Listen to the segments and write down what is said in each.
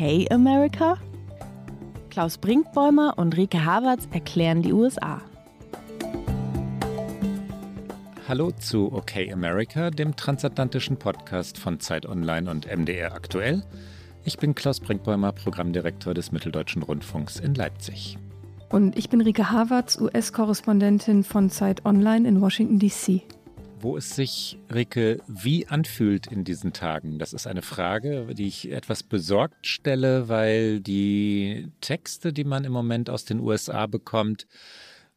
Okay America? Klaus Brinkbäumer und Rike Havertz erklären die USA. Hallo zu Okay America, dem transatlantischen Podcast von Zeit Online und MDR aktuell. Ich bin Klaus Brinkbäumer, Programmdirektor des Mitteldeutschen Rundfunks in Leipzig. Und ich bin Rike Havertz, US-Korrespondentin von Zeit Online in Washington, D.C wo es sich, Rike, wie anfühlt in diesen Tagen. Das ist eine Frage, die ich etwas besorgt stelle, weil die Texte, die man im Moment aus den USA bekommt,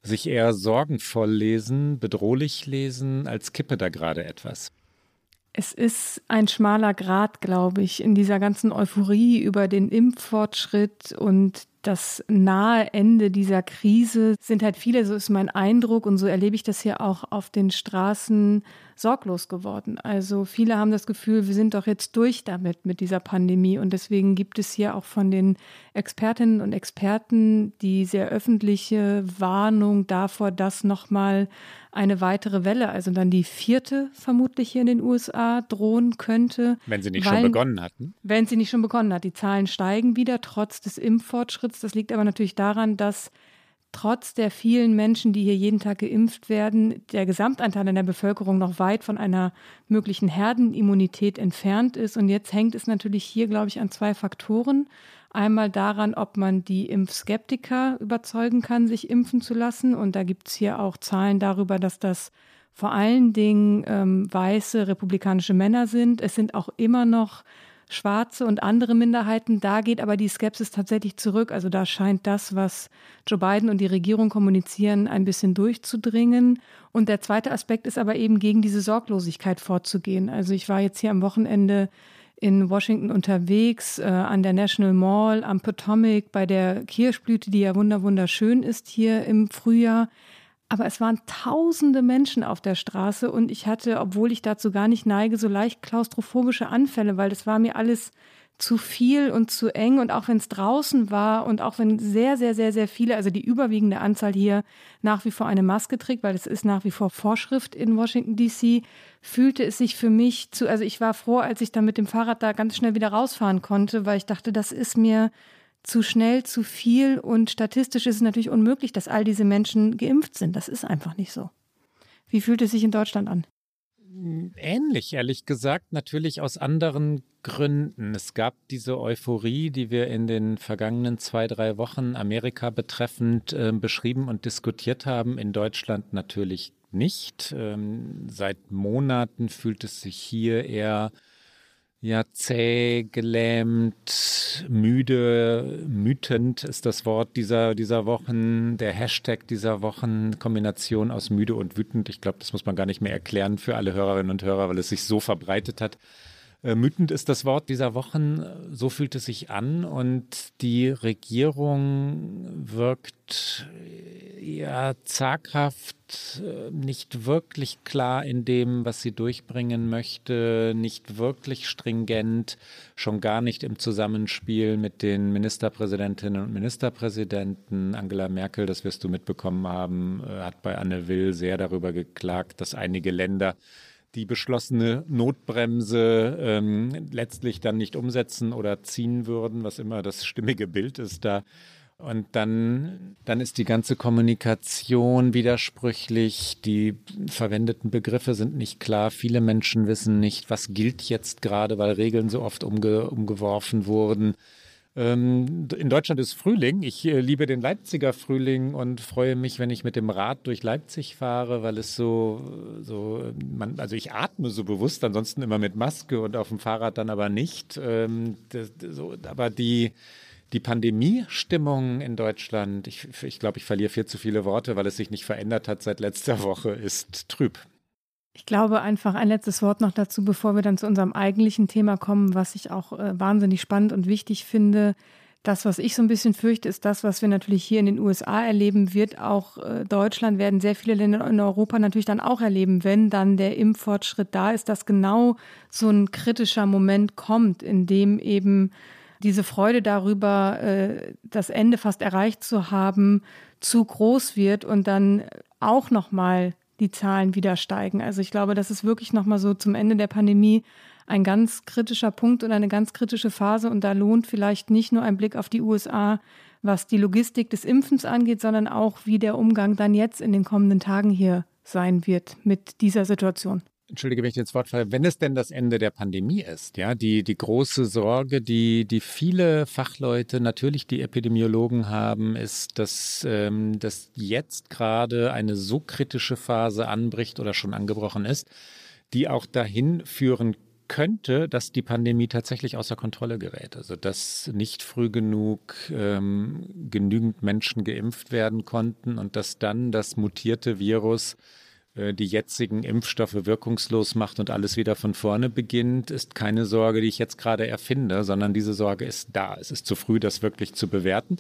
sich eher sorgenvoll lesen, bedrohlich lesen, als kippe da gerade etwas. Es ist ein schmaler Grad, glaube ich, in dieser ganzen Euphorie über den Impffortschritt und das nahe Ende dieser Krise sind halt viele, so ist mein Eindruck und so erlebe ich das hier auch auf den Straßen, sorglos geworden. Also viele haben das Gefühl, wir sind doch jetzt durch damit, mit dieser Pandemie. Und deswegen gibt es hier auch von den Expertinnen und Experten die sehr öffentliche Warnung davor, dass nochmal eine weitere Welle, also dann die vierte vermutlich hier in den USA drohen könnte. Wenn sie nicht weil, schon begonnen hatten. Wenn sie nicht schon begonnen hat. Die Zahlen steigen wieder trotz des Impffortschritts. Das liegt aber natürlich daran, dass trotz der vielen Menschen, die hier jeden Tag geimpft werden, der Gesamtanteil in der Bevölkerung noch weit von einer möglichen Herdenimmunität entfernt ist. Und jetzt hängt es natürlich hier, glaube ich, an zwei Faktoren. Einmal daran, ob man die Impfskeptiker überzeugen kann, sich impfen zu lassen. Und da gibt es hier auch Zahlen darüber, dass das vor allen Dingen ähm, weiße republikanische Männer sind. Es sind auch immer noch Schwarze und andere Minderheiten. Da geht aber die Skepsis tatsächlich zurück. Also da scheint das, was Joe Biden und die Regierung kommunizieren, ein bisschen durchzudringen. Und der zweite Aspekt ist aber eben gegen diese Sorglosigkeit vorzugehen. Also ich war jetzt hier am Wochenende in Washington unterwegs, äh, an der National Mall, am Potomac, bei der Kirschblüte, die ja wunderschön ist hier im Frühjahr. Aber es waren tausende Menschen auf der Straße und ich hatte, obwohl ich dazu gar nicht neige, so leicht klaustrophobische Anfälle, weil das war mir alles zu viel und zu eng. Und auch wenn es draußen war und auch wenn sehr, sehr, sehr, sehr viele, also die überwiegende Anzahl hier nach wie vor eine Maske trägt, weil es ist nach wie vor Vorschrift in Washington, DC, fühlte es sich für mich zu, also ich war froh, als ich dann mit dem Fahrrad da ganz schnell wieder rausfahren konnte, weil ich dachte, das ist mir zu schnell, zu viel und statistisch ist es natürlich unmöglich, dass all diese Menschen geimpft sind. Das ist einfach nicht so. Wie fühlt es sich in Deutschland an? Ähnlich, ehrlich gesagt, natürlich aus anderen Gründen. Es gab diese Euphorie, die wir in den vergangenen zwei, drei Wochen Amerika betreffend äh, beschrieben und diskutiert haben. In Deutschland natürlich nicht. Ähm, seit Monaten fühlt es sich hier eher ja, zäh, gelähmt, müde, mütend ist das Wort dieser, dieser Wochen, der Hashtag dieser Wochen, Kombination aus müde und wütend. Ich glaube, das muss man gar nicht mehr erklären für alle Hörerinnen und Hörer, weil es sich so verbreitet hat. Äh, mütend ist das Wort dieser Wochen, so fühlt es sich an und die Regierung wirkt ja zaghaft, äh, nicht wirklich klar in dem, was sie durchbringen möchte, nicht wirklich stringent, schon gar nicht im Zusammenspiel mit den Ministerpräsidentinnen und Ministerpräsidenten. Angela Merkel, das wirst du mitbekommen haben, äh, hat bei Anne Will sehr darüber geklagt, dass einige Länder die beschlossene Notbremse ähm, letztlich dann nicht umsetzen oder ziehen würden, was immer das stimmige Bild ist da. Und dann, dann ist die ganze Kommunikation widersprüchlich, die verwendeten Begriffe sind nicht klar, viele Menschen wissen nicht, was gilt jetzt gerade, weil Regeln so oft umge umgeworfen wurden. Ähm, in Deutschland ist Frühling. Ich äh, liebe den Leipziger Frühling und freue mich, wenn ich mit dem Rad durch Leipzig fahre, weil es so, so, man, also ich atme so bewusst, ansonsten immer mit Maske und auf dem Fahrrad dann aber nicht. Ähm, aber die, die Pandemiestimmung in Deutschland, ich, ich glaube, ich verliere viel zu viele Worte, weil es sich nicht verändert hat seit letzter Woche, ist trüb. Ich glaube einfach ein letztes Wort noch dazu, bevor wir dann zu unserem eigentlichen Thema kommen, was ich auch äh, wahnsinnig spannend und wichtig finde. Das, was ich so ein bisschen fürchte, ist das, was wir natürlich hier in den USA erleben, wird auch äh, Deutschland, werden sehr viele Länder in Europa natürlich dann auch erleben, wenn dann der Impffortschritt da ist, dass genau so ein kritischer Moment kommt, in dem eben diese Freude darüber, äh, das Ende fast erreicht zu haben, zu groß wird und dann auch nochmal die Zahlen wieder steigen. Also ich glaube, das ist wirklich nochmal so zum Ende der Pandemie ein ganz kritischer Punkt und eine ganz kritische Phase. Und da lohnt vielleicht nicht nur ein Blick auf die USA, was die Logistik des Impfens angeht, sondern auch, wie der Umgang dann jetzt in den kommenden Tagen hier sein wird mit dieser Situation. Entschuldige, wenn ich ins Wort falle, wenn es denn das Ende der Pandemie ist, ja, die, die große Sorge, die, die viele Fachleute, natürlich die Epidemiologen haben, ist, dass, ähm, dass jetzt gerade eine so kritische Phase anbricht oder schon angebrochen ist, die auch dahin führen könnte, dass die Pandemie tatsächlich außer Kontrolle gerät. Also dass nicht früh genug ähm, genügend Menschen geimpft werden konnten und dass dann das mutierte Virus die jetzigen Impfstoffe wirkungslos macht und alles wieder von vorne beginnt, ist keine Sorge, die ich jetzt gerade erfinde, sondern diese Sorge ist da. Es ist zu früh, das wirklich zu bewerten.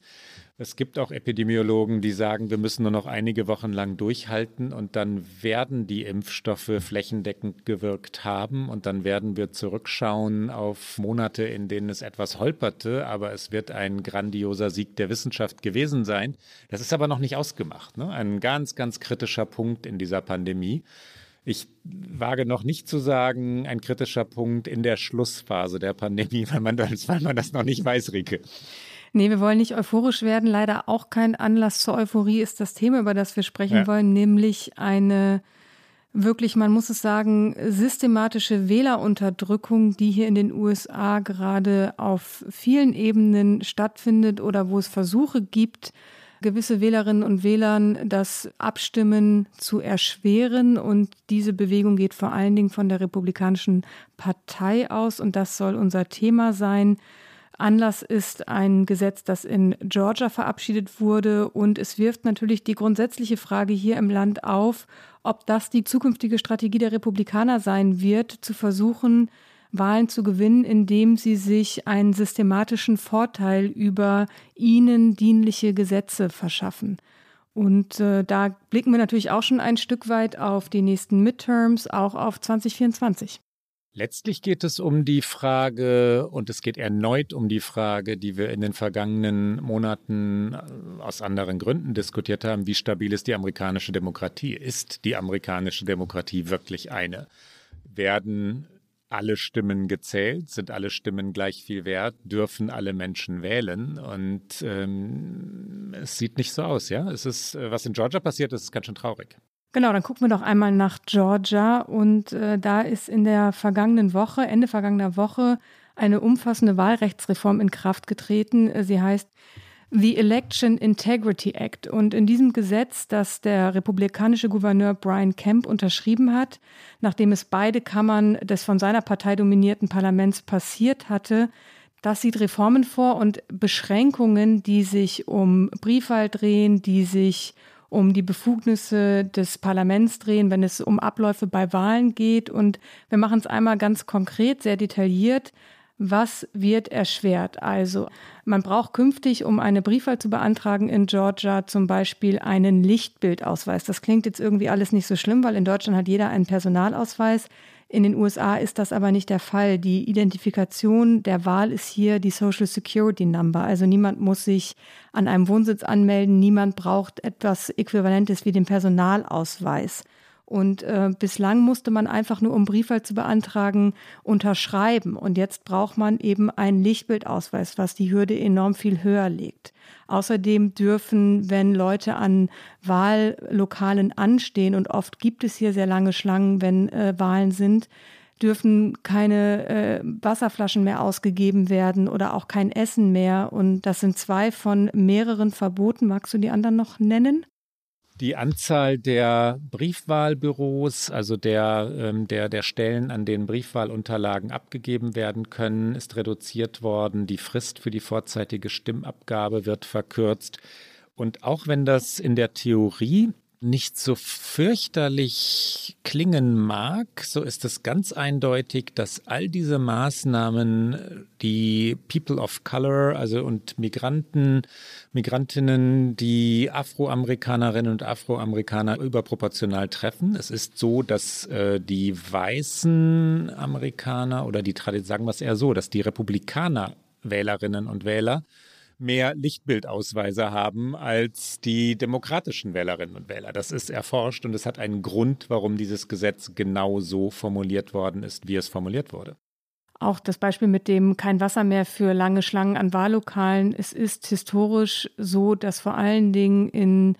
Es gibt auch Epidemiologen, die sagen, wir müssen nur noch einige Wochen lang durchhalten und dann werden die Impfstoffe flächendeckend gewirkt haben und dann werden wir zurückschauen auf Monate, in denen es etwas holperte, aber es wird ein grandioser Sieg der Wissenschaft gewesen sein. Das ist aber noch nicht ausgemacht. Ne? Ein ganz, ganz kritischer Punkt in dieser Pandemie. Ich wage noch nicht zu sagen, ein kritischer Punkt in der Schlussphase der Pandemie, weil man das, weil man das noch nicht weiß, Rike. Nee, wir wollen nicht euphorisch werden. Leider auch kein Anlass zur Euphorie ist das Thema, über das wir sprechen ja. wollen, nämlich eine wirklich, man muss es sagen, systematische Wählerunterdrückung, die hier in den USA gerade auf vielen Ebenen stattfindet oder wo es Versuche gibt, gewisse Wählerinnen und Wählern das Abstimmen zu erschweren. Und diese Bewegung geht vor allen Dingen von der Republikanischen Partei aus. Und das soll unser Thema sein. Anlass ist ein Gesetz, das in Georgia verabschiedet wurde. Und es wirft natürlich die grundsätzliche Frage hier im Land auf, ob das die zukünftige Strategie der Republikaner sein wird, zu versuchen, Wahlen zu gewinnen, indem sie sich einen systematischen Vorteil über ihnen dienliche Gesetze verschaffen. Und äh, da blicken wir natürlich auch schon ein Stück weit auf die nächsten Midterms, auch auf 2024. Letztlich geht es um die Frage, und es geht erneut um die Frage, die wir in den vergangenen Monaten äh, aus anderen Gründen diskutiert haben, wie stabil ist die amerikanische Demokratie? Ist die amerikanische Demokratie wirklich eine? Werden alle Stimmen gezählt? Sind alle Stimmen gleich viel wert? Dürfen alle Menschen wählen? Und ähm, es sieht nicht so aus, ja. Es ist, äh, was in Georgia passiert ist, ist ganz schön traurig. Genau, dann gucken wir doch einmal nach Georgia. Und äh, da ist in der vergangenen Woche, Ende vergangener Woche, eine umfassende Wahlrechtsreform in Kraft getreten. Sie heißt The Election Integrity Act. Und in diesem Gesetz, das der republikanische Gouverneur Brian Kemp unterschrieben hat, nachdem es beide Kammern des von seiner Partei dominierten Parlaments passiert hatte, das sieht Reformen vor und Beschränkungen, die sich um Briefwahl drehen, die sich um die Befugnisse des Parlaments drehen, wenn es um Abläufe bei Wahlen geht. Und wir machen es einmal ganz konkret, sehr detailliert. Was wird erschwert? Also man braucht künftig, um eine Briefwahl zu beantragen in Georgia, zum Beispiel einen Lichtbildausweis. Das klingt jetzt irgendwie alles nicht so schlimm, weil in Deutschland hat jeder einen Personalausweis. In den USA ist das aber nicht der Fall. Die Identifikation der Wahl ist hier die Social Security Number. Also niemand muss sich an einem Wohnsitz anmelden, niemand braucht etwas Äquivalentes wie den Personalausweis. Und äh, bislang musste man einfach nur, um Briefwahl zu beantragen, unterschreiben. Und jetzt braucht man eben einen Lichtbildausweis, was die Hürde enorm viel höher legt. Außerdem dürfen, wenn Leute an Wahllokalen anstehen, und oft gibt es hier sehr lange Schlangen, wenn äh, Wahlen sind, dürfen keine äh, Wasserflaschen mehr ausgegeben werden oder auch kein Essen mehr. Und das sind zwei von mehreren Verboten. Magst du die anderen noch nennen? Die Anzahl der Briefwahlbüros, also der, ähm, der, der Stellen, an denen Briefwahlunterlagen abgegeben werden können, ist reduziert worden. Die Frist für die vorzeitige Stimmabgabe wird verkürzt. Und auch wenn das in der Theorie nicht so fürchterlich klingen mag, so ist es ganz eindeutig, dass all diese Maßnahmen die People of Color, also und Migranten, Migrantinnen, die Afroamerikanerinnen und Afroamerikaner überproportional treffen. Es ist so, dass äh, die weißen Amerikaner oder die sagen wir es eher so, dass die Republikaner Wählerinnen und Wähler mehr Lichtbildausweise haben als die demokratischen Wählerinnen und Wähler. Das ist erforscht und es hat einen Grund, warum dieses Gesetz genau so formuliert worden ist, wie es formuliert wurde. Auch das Beispiel mit dem kein Wasser mehr für lange Schlangen an Wahllokalen. Es ist historisch so, dass vor allen Dingen in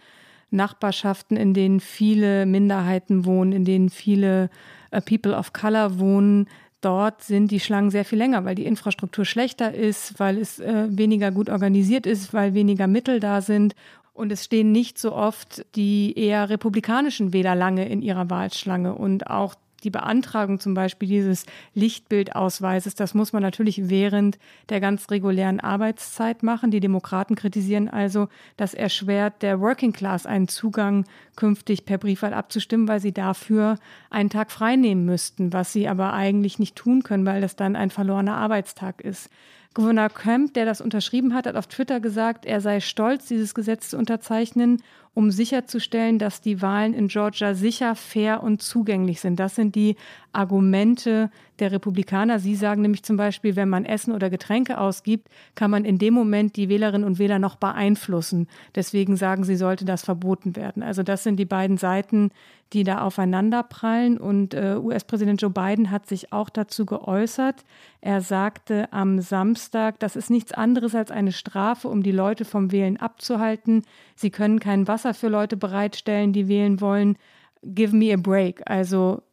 Nachbarschaften, in denen viele Minderheiten wohnen, in denen viele äh, People of Color wohnen, dort sind die Schlangen sehr viel länger, weil die Infrastruktur schlechter ist, weil es äh, weniger gut organisiert ist, weil weniger Mittel da sind. Und es stehen nicht so oft die eher republikanischen Wähler lange in ihrer Wahlschlange. Und auch die Beantragung zum Beispiel dieses Lichtbildausweises, das muss man natürlich während der ganz regulären Arbeitszeit machen. Die Demokraten kritisieren also, das erschwert der Working Class einen Zugang künftig per Briefwahl abzustimmen, weil sie dafür einen Tag frei nehmen müssten, was sie aber eigentlich nicht tun können, weil das dann ein verlorener Arbeitstag ist. Gouverneur Kemp, der das unterschrieben hat, hat auf Twitter gesagt, er sei stolz, dieses Gesetz zu unterzeichnen um sicherzustellen, dass die Wahlen in Georgia sicher, fair und zugänglich sind. Das sind die Argumente der Republikaner. Sie sagen nämlich zum Beispiel, wenn man Essen oder Getränke ausgibt, kann man in dem Moment die Wählerinnen und Wähler noch beeinflussen. Deswegen sagen sie, sollte das verboten werden. Also das sind die beiden Seiten, die da aufeinander prallen. Und äh, US-Präsident Joe Biden hat sich auch dazu geäußert. Er sagte am Samstag, das ist nichts anderes als eine Strafe, um die Leute vom Wählen abzuhalten. Sie können kein Wasser für Leute bereitstellen, die wählen wollen. Give me a break. Also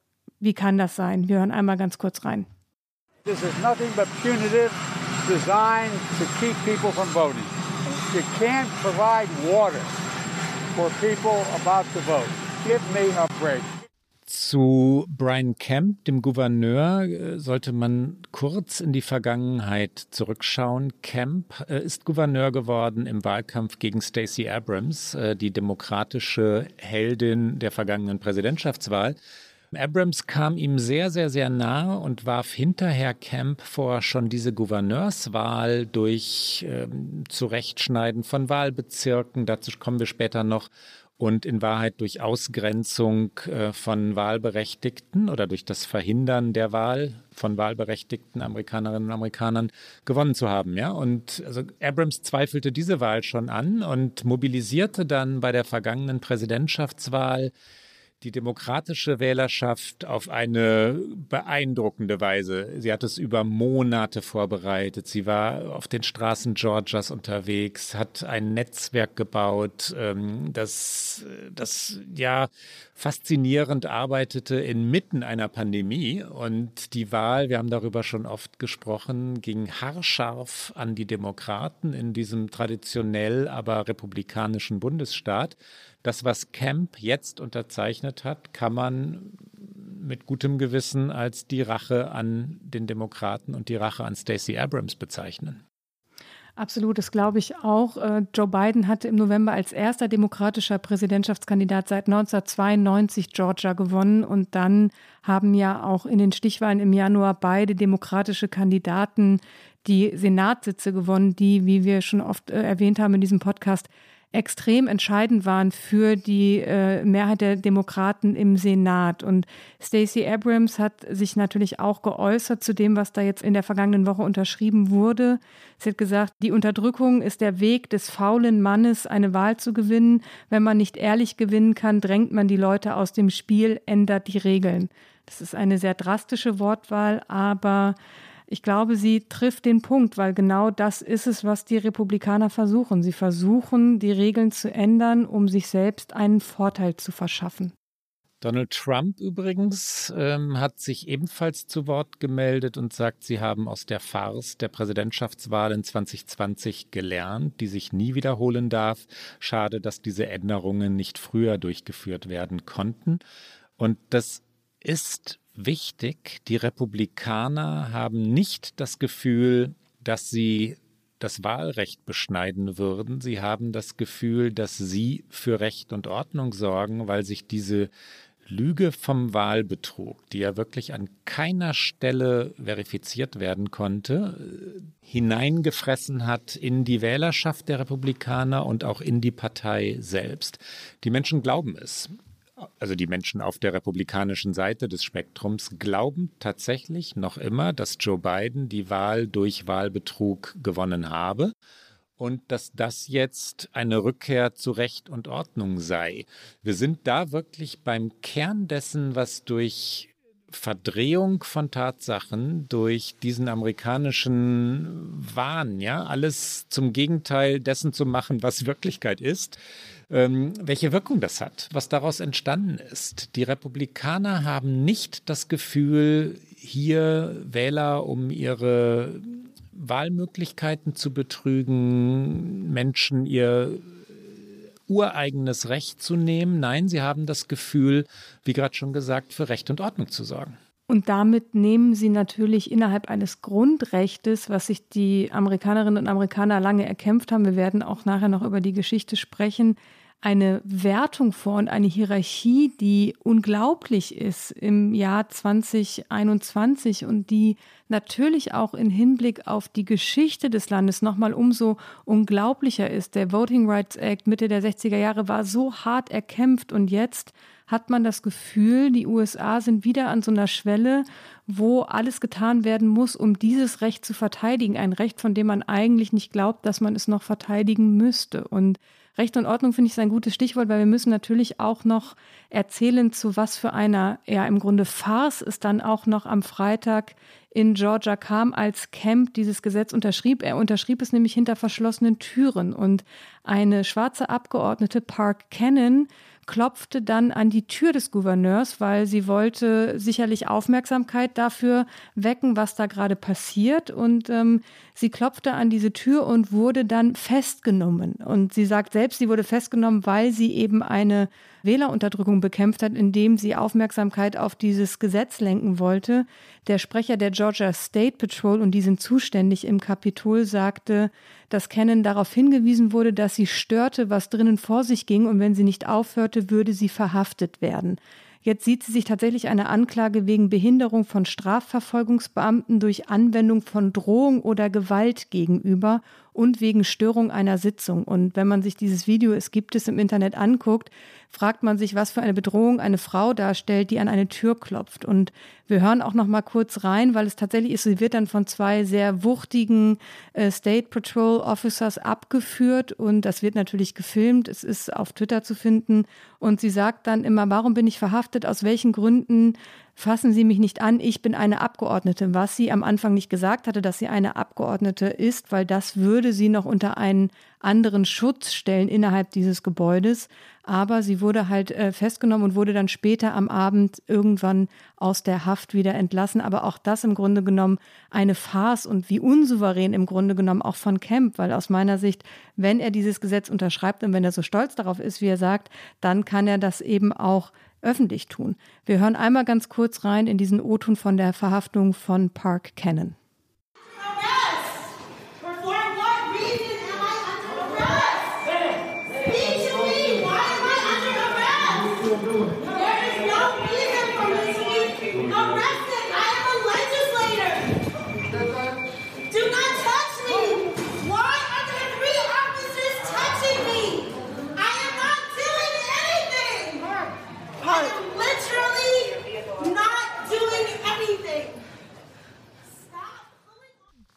wie kann das sein? Wir hören einmal ganz kurz rein. This is nothing but punitive, designed to keep people from voting. You can't provide water for people about to vote. Give me a break. Zu Brian Kemp, dem Gouverneur, äh, sollte man kurz in die Vergangenheit zurückschauen. Kemp äh, ist Gouverneur geworden im Wahlkampf gegen Stacey Abrams, äh, die demokratische Heldin der vergangenen Präsidentschaftswahl. Abrams kam ihm sehr, sehr, sehr nahe und warf hinterher Camp vor, schon diese Gouverneurswahl durch ähm, Zurechtschneiden von Wahlbezirken, dazu kommen wir später noch, und in Wahrheit durch Ausgrenzung äh, von Wahlberechtigten oder durch das Verhindern der Wahl von wahlberechtigten Amerikanerinnen und Amerikanern gewonnen zu haben. Ja? Und also Abrams zweifelte diese Wahl schon an und mobilisierte dann bei der vergangenen Präsidentschaftswahl die demokratische Wählerschaft auf eine beeindruckende Weise. Sie hat es über Monate vorbereitet. Sie war auf den Straßen Georgias unterwegs, hat ein Netzwerk gebaut, ähm, das, das ja faszinierend arbeitete inmitten einer Pandemie. Und die Wahl, wir haben darüber schon oft gesprochen, ging haarscharf an die Demokraten in diesem traditionell aber republikanischen Bundesstaat. Das, was Camp jetzt unterzeichnet hat, kann man mit gutem Gewissen als die Rache an den Demokraten und die Rache an Stacey Abrams bezeichnen. Absolut, das glaube ich auch. Äh, Joe Biden hatte im November als erster demokratischer Präsidentschaftskandidat seit 1992 Georgia gewonnen und dann haben ja auch in den Stichwahlen im Januar beide demokratische Kandidaten die Senatssitze gewonnen, die, wie wir schon oft äh, erwähnt haben in diesem Podcast, extrem entscheidend waren für die äh, Mehrheit der Demokraten im Senat. Und Stacey Abrams hat sich natürlich auch geäußert zu dem, was da jetzt in der vergangenen Woche unterschrieben wurde. Sie hat gesagt, die Unterdrückung ist der Weg des faulen Mannes, eine Wahl zu gewinnen. Wenn man nicht ehrlich gewinnen kann, drängt man die Leute aus dem Spiel, ändert die Regeln. Das ist eine sehr drastische Wortwahl, aber ich glaube, sie trifft den Punkt, weil genau das ist es, was die Republikaner versuchen. Sie versuchen, die Regeln zu ändern, um sich selbst einen Vorteil zu verschaffen. Donald Trump übrigens ähm, hat sich ebenfalls zu Wort gemeldet und sagt, sie haben aus der Farce der Präsidentschaftswahl in 2020 gelernt, die sich nie wiederholen darf. Schade, dass diese Änderungen nicht früher durchgeführt werden konnten. Und das ist wichtig, die Republikaner haben nicht das Gefühl, dass sie das Wahlrecht beschneiden würden. Sie haben das Gefühl, dass sie für Recht und Ordnung sorgen, weil sich diese Lüge vom Wahlbetrug, die ja wirklich an keiner Stelle verifiziert werden konnte, hineingefressen hat in die Wählerschaft der Republikaner und auch in die Partei selbst. Die Menschen glauben es also die Menschen auf der republikanischen Seite des Spektrums, glauben tatsächlich noch immer, dass Joe Biden die Wahl durch Wahlbetrug gewonnen habe und dass das jetzt eine Rückkehr zu Recht und Ordnung sei. Wir sind da wirklich beim Kern dessen, was durch Verdrehung von Tatsachen durch diesen amerikanischen Wahn, ja, alles zum Gegenteil dessen zu machen, was Wirklichkeit ist, ähm, welche Wirkung das hat, was daraus entstanden ist. Die Republikaner haben nicht das Gefühl, hier Wähler um ihre Wahlmöglichkeiten zu betrügen, Menschen ihr ureigenes Recht zu nehmen. Nein, sie haben das Gefühl, wie gerade schon gesagt, für Recht und Ordnung zu sorgen. Und damit nehmen sie natürlich innerhalb eines Grundrechtes, was sich die Amerikanerinnen und Amerikaner lange erkämpft haben, wir werden auch nachher noch über die Geschichte sprechen, eine Wertung vor und eine Hierarchie, die unglaublich ist im Jahr 2021 und die natürlich auch in Hinblick auf die Geschichte des Landes nochmal umso unglaublicher ist. Der Voting Rights Act Mitte der 60er Jahre war so hart erkämpft und jetzt hat man das Gefühl, die USA sind wieder an so einer Schwelle, wo alles getan werden muss, um dieses Recht zu verteidigen. Ein Recht, von dem man eigentlich nicht glaubt, dass man es noch verteidigen müsste. Und Recht und Ordnung finde ich ist ein gutes Stichwort, weil wir müssen natürlich auch noch erzählen, zu was für einer, ja im Grunde Farce es dann auch noch am Freitag in Georgia kam, als Camp dieses Gesetz unterschrieb. Er unterschrieb es nämlich hinter verschlossenen Türen und eine schwarze Abgeordnete, Park Cannon, klopfte dann an die Tür des Gouverneurs, weil sie wollte sicherlich Aufmerksamkeit dafür wecken, was da gerade passiert. Und ähm, sie klopfte an diese Tür und wurde dann festgenommen. Und sie sagt selbst, sie wurde festgenommen, weil sie eben eine Wählerunterdrückung bekämpft hat, indem sie Aufmerksamkeit auf dieses Gesetz lenken wollte. Der Sprecher der Georgia State Patrol, und die sind zuständig im Kapitol, sagte, dass Cannon darauf hingewiesen wurde, dass sie störte, was drinnen vor sich ging, und wenn sie nicht aufhörte, würde sie verhaftet werden. Jetzt sieht sie sich tatsächlich eine Anklage wegen Behinderung von Strafverfolgungsbeamten durch Anwendung von Drohung oder Gewalt gegenüber und wegen Störung einer Sitzung. Und wenn man sich dieses Video, es gibt es im Internet, anguckt, fragt man sich, was für eine Bedrohung eine Frau darstellt, die an eine Tür klopft. Und wir hören auch noch mal kurz rein, weil es tatsächlich ist, sie wird dann von zwei sehr wuchtigen äh, State Patrol Officers abgeführt und das wird natürlich gefilmt. Es ist auf Twitter zu finden und sie sagt dann immer, warum bin ich verhaftet? Aus welchen Gründen fassen Sie mich nicht an, ich bin eine Abgeordnete, was sie am Anfang nicht gesagt hatte, dass sie eine Abgeordnete ist, weil das würde sie noch unter einen anderen Schutz stellen innerhalb dieses Gebäudes. Aber sie wurde halt äh, festgenommen und wurde dann später am Abend irgendwann aus der Haft wieder entlassen. Aber auch das im Grunde genommen eine Farce und wie unsouverän im Grunde genommen auch von Kemp, weil aus meiner Sicht, wenn er dieses Gesetz unterschreibt und wenn er so stolz darauf ist, wie er sagt, dann kann er das eben auch öffentlich tun. Wir hören einmal ganz kurz rein in diesen O-Ton von der Verhaftung von Park Cannon.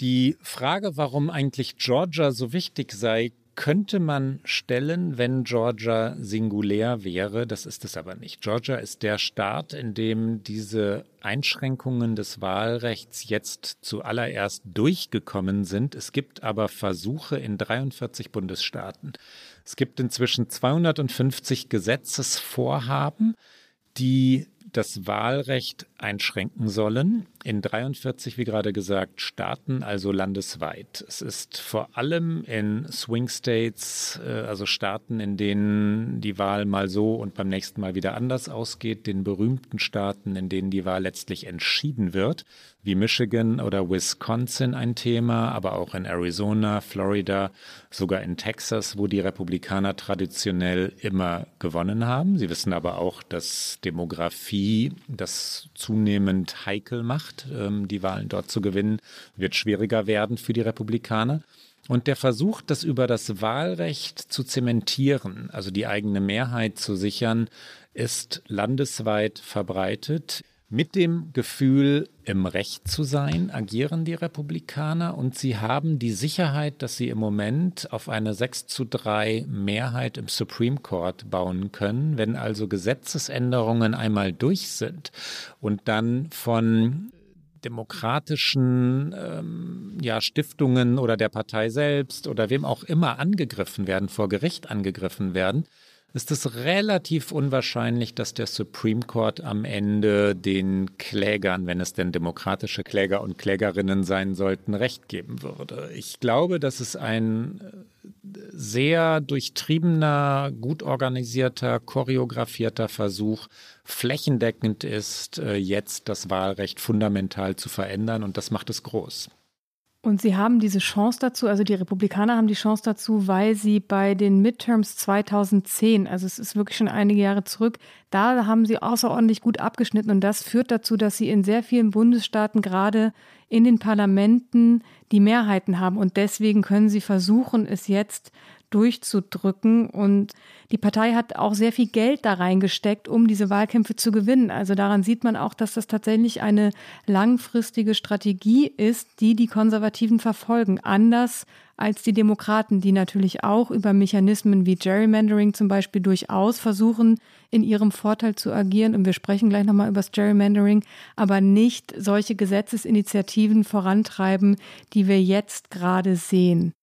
Die Frage, warum eigentlich Georgia so wichtig sei, könnte man stellen, wenn Georgia singulär wäre. Das ist es aber nicht. Georgia ist der Staat, in dem diese Einschränkungen des Wahlrechts jetzt zuallererst durchgekommen sind. Es gibt aber Versuche in 43 Bundesstaaten. Es gibt inzwischen 250 Gesetzesvorhaben, die das Wahlrecht einschränken sollen. In 43, wie gerade gesagt, Staaten, also landesweit. Es ist vor allem in Swing States, äh, also Staaten, in denen die Wahl mal so und beim nächsten Mal wieder anders ausgeht, den berühmten Staaten, in denen die Wahl letztlich entschieden wird, wie Michigan oder Wisconsin ein Thema, aber auch in Arizona, Florida, sogar in Texas, wo die Republikaner traditionell immer gewonnen haben. Sie wissen aber auch, dass Demografie das zunehmend heikel macht. Ähm, die Wahlen dort zu gewinnen, wird schwieriger werden für die Republikaner. Und der Versuch, das über das Wahlrecht zu zementieren, also die eigene Mehrheit zu sichern, ist landesweit verbreitet. Mit dem Gefühl, im Recht zu sein, agieren die Republikaner und sie haben die Sicherheit, dass sie im Moment auf eine 6 zu 3 Mehrheit im Supreme Court bauen können. Wenn also Gesetzesänderungen einmal durch sind und dann von demokratischen ähm, ja, Stiftungen oder der Partei selbst oder wem auch immer angegriffen werden, vor Gericht angegriffen werden, ist es relativ unwahrscheinlich, dass der Supreme Court am Ende den Klägern, wenn es denn demokratische Kläger und Klägerinnen sein sollten, Recht geben würde. Ich glaube, dass es ein sehr durchtriebener, gut organisierter, choreografierter Versuch flächendeckend ist, äh, jetzt das Wahlrecht fundamental zu verändern und das macht es groß. Und sie haben diese Chance dazu, also die Republikaner haben die Chance dazu, weil sie bei den Midterms 2010, also es ist wirklich schon einige Jahre zurück, da haben sie außerordentlich gut abgeschnitten. Und das führt dazu, dass sie in sehr vielen Bundesstaaten gerade in den Parlamenten die Mehrheiten haben. Und deswegen können sie versuchen, es jetzt durchzudrücken. Und die Partei hat auch sehr viel Geld da reingesteckt, um diese Wahlkämpfe zu gewinnen. Also daran sieht man auch, dass das tatsächlich eine langfristige Strategie ist, die die Konservativen verfolgen. Anders als die Demokraten, die natürlich auch über Mechanismen wie Gerrymandering zum Beispiel durchaus versuchen, in ihrem Vorteil zu agieren. Und wir sprechen gleich nochmal über das Gerrymandering, aber nicht solche Gesetzesinitiativen vorantreiben, die wir jetzt gerade sehen.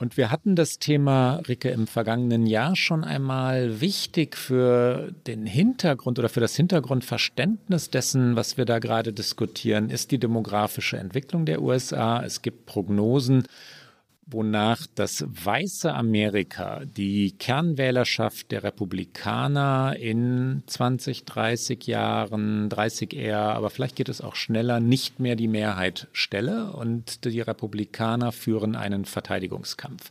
Und wir hatten das Thema, Ricke, im vergangenen Jahr schon einmal wichtig für den Hintergrund oder für das Hintergrundverständnis dessen, was wir da gerade diskutieren, ist die demografische Entwicklung der USA. Es gibt Prognosen wonach das weiße Amerika, die Kernwählerschaft der Republikaner in 20, 30 Jahren, 30 eher, aber vielleicht geht es auch schneller, nicht mehr die Mehrheit stelle und die Republikaner führen einen Verteidigungskampf.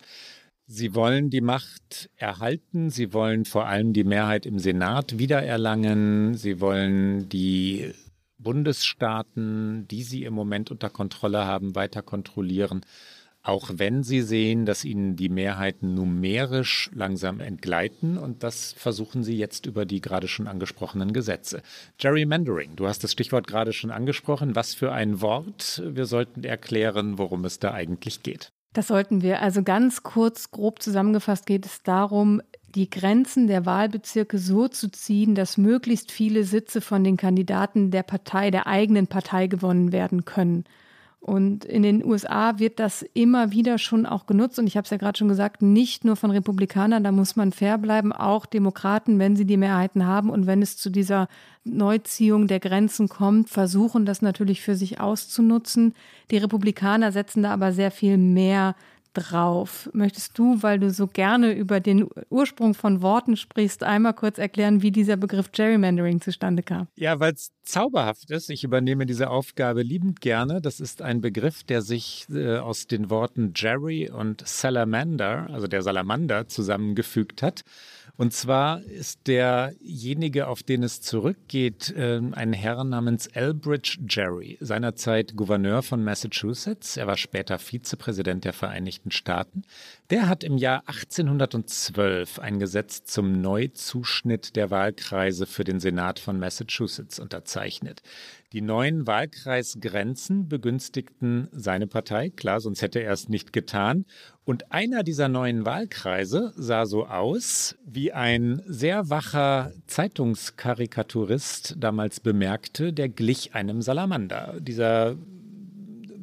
Sie wollen die Macht erhalten, sie wollen vor allem die Mehrheit im Senat wiedererlangen, sie wollen die Bundesstaaten, die sie im Moment unter Kontrolle haben, weiter kontrollieren auch wenn sie sehen, dass ihnen die Mehrheiten numerisch langsam entgleiten. Und das versuchen sie jetzt über die gerade schon angesprochenen Gesetze. Gerrymandering, du hast das Stichwort gerade schon angesprochen. Was für ein Wort? Wir sollten erklären, worum es da eigentlich geht. Das sollten wir. Also ganz kurz, grob zusammengefasst geht es darum, die Grenzen der Wahlbezirke so zu ziehen, dass möglichst viele Sitze von den Kandidaten der Partei, der eigenen Partei gewonnen werden können. Und in den USA wird das immer wieder schon auch genutzt. Und ich habe es ja gerade schon gesagt, nicht nur von Republikanern, da muss man fair bleiben, auch Demokraten, wenn sie die Mehrheiten haben und wenn es zu dieser Neuziehung der Grenzen kommt, versuchen das natürlich für sich auszunutzen. Die Republikaner setzen da aber sehr viel mehr drauf. Möchtest du, weil du so gerne über den Ursprung von Worten sprichst, einmal kurz erklären, wie dieser Begriff Gerrymandering zustande kam? Ja, weil es zauberhaft ist. Ich übernehme diese Aufgabe liebend gerne. Das ist ein Begriff, der sich äh, aus den Worten Jerry und Salamander, also der Salamander, zusammengefügt hat. Und zwar ist derjenige, auf den es zurückgeht, ähm, ein Herr namens Elbridge Jerry, seinerzeit Gouverneur von Massachusetts. Er war später Vizepräsident der Vereinigten Staaten. Der hat im Jahr 1812 ein Gesetz zum Neuzuschnitt der Wahlkreise für den Senat von Massachusetts unterzeichnet. Die neuen Wahlkreisgrenzen begünstigten seine Partei, klar, sonst hätte er es nicht getan. Und einer dieser neuen Wahlkreise sah so aus, wie ein sehr wacher Zeitungskarikaturist damals bemerkte, der glich einem Salamander. Dieser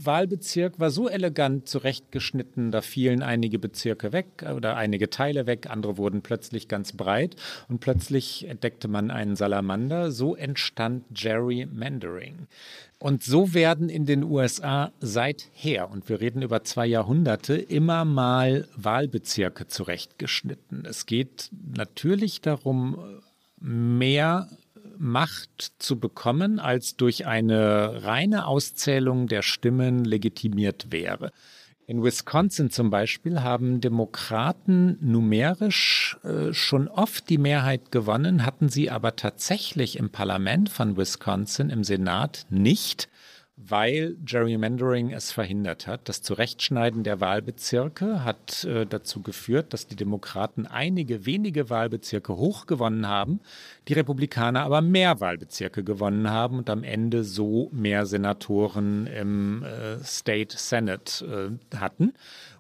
Wahlbezirk war so elegant zurechtgeschnitten, da fielen einige Bezirke weg oder einige Teile weg, andere wurden plötzlich ganz breit und plötzlich entdeckte man einen Salamander. So entstand Gerrymandering. Und so werden in den USA seither, und wir reden über zwei Jahrhunderte, immer mal Wahlbezirke zurechtgeschnitten. Es geht natürlich darum, mehr Macht zu bekommen, als durch eine reine Auszählung der Stimmen legitimiert wäre. In Wisconsin zum Beispiel haben Demokraten numerisch äh, schon oft die Mehrheit gewonnen, hatten sie aber tatsächlich im Parlament von Wisconsin, im Senat nicht, weil Gerrymandering es verhindert hat. Das Zurechtschneiden der Wahlbezirke hat äh, dazu geführt, dass die Demokraten einige wenige Wahlbezirke hoch gewonnen haben, die Republikaner aber mehr Wahlbezirke gewonnen haben und am Ende so mehr Senatoren im äh, State Senate äh, hatten.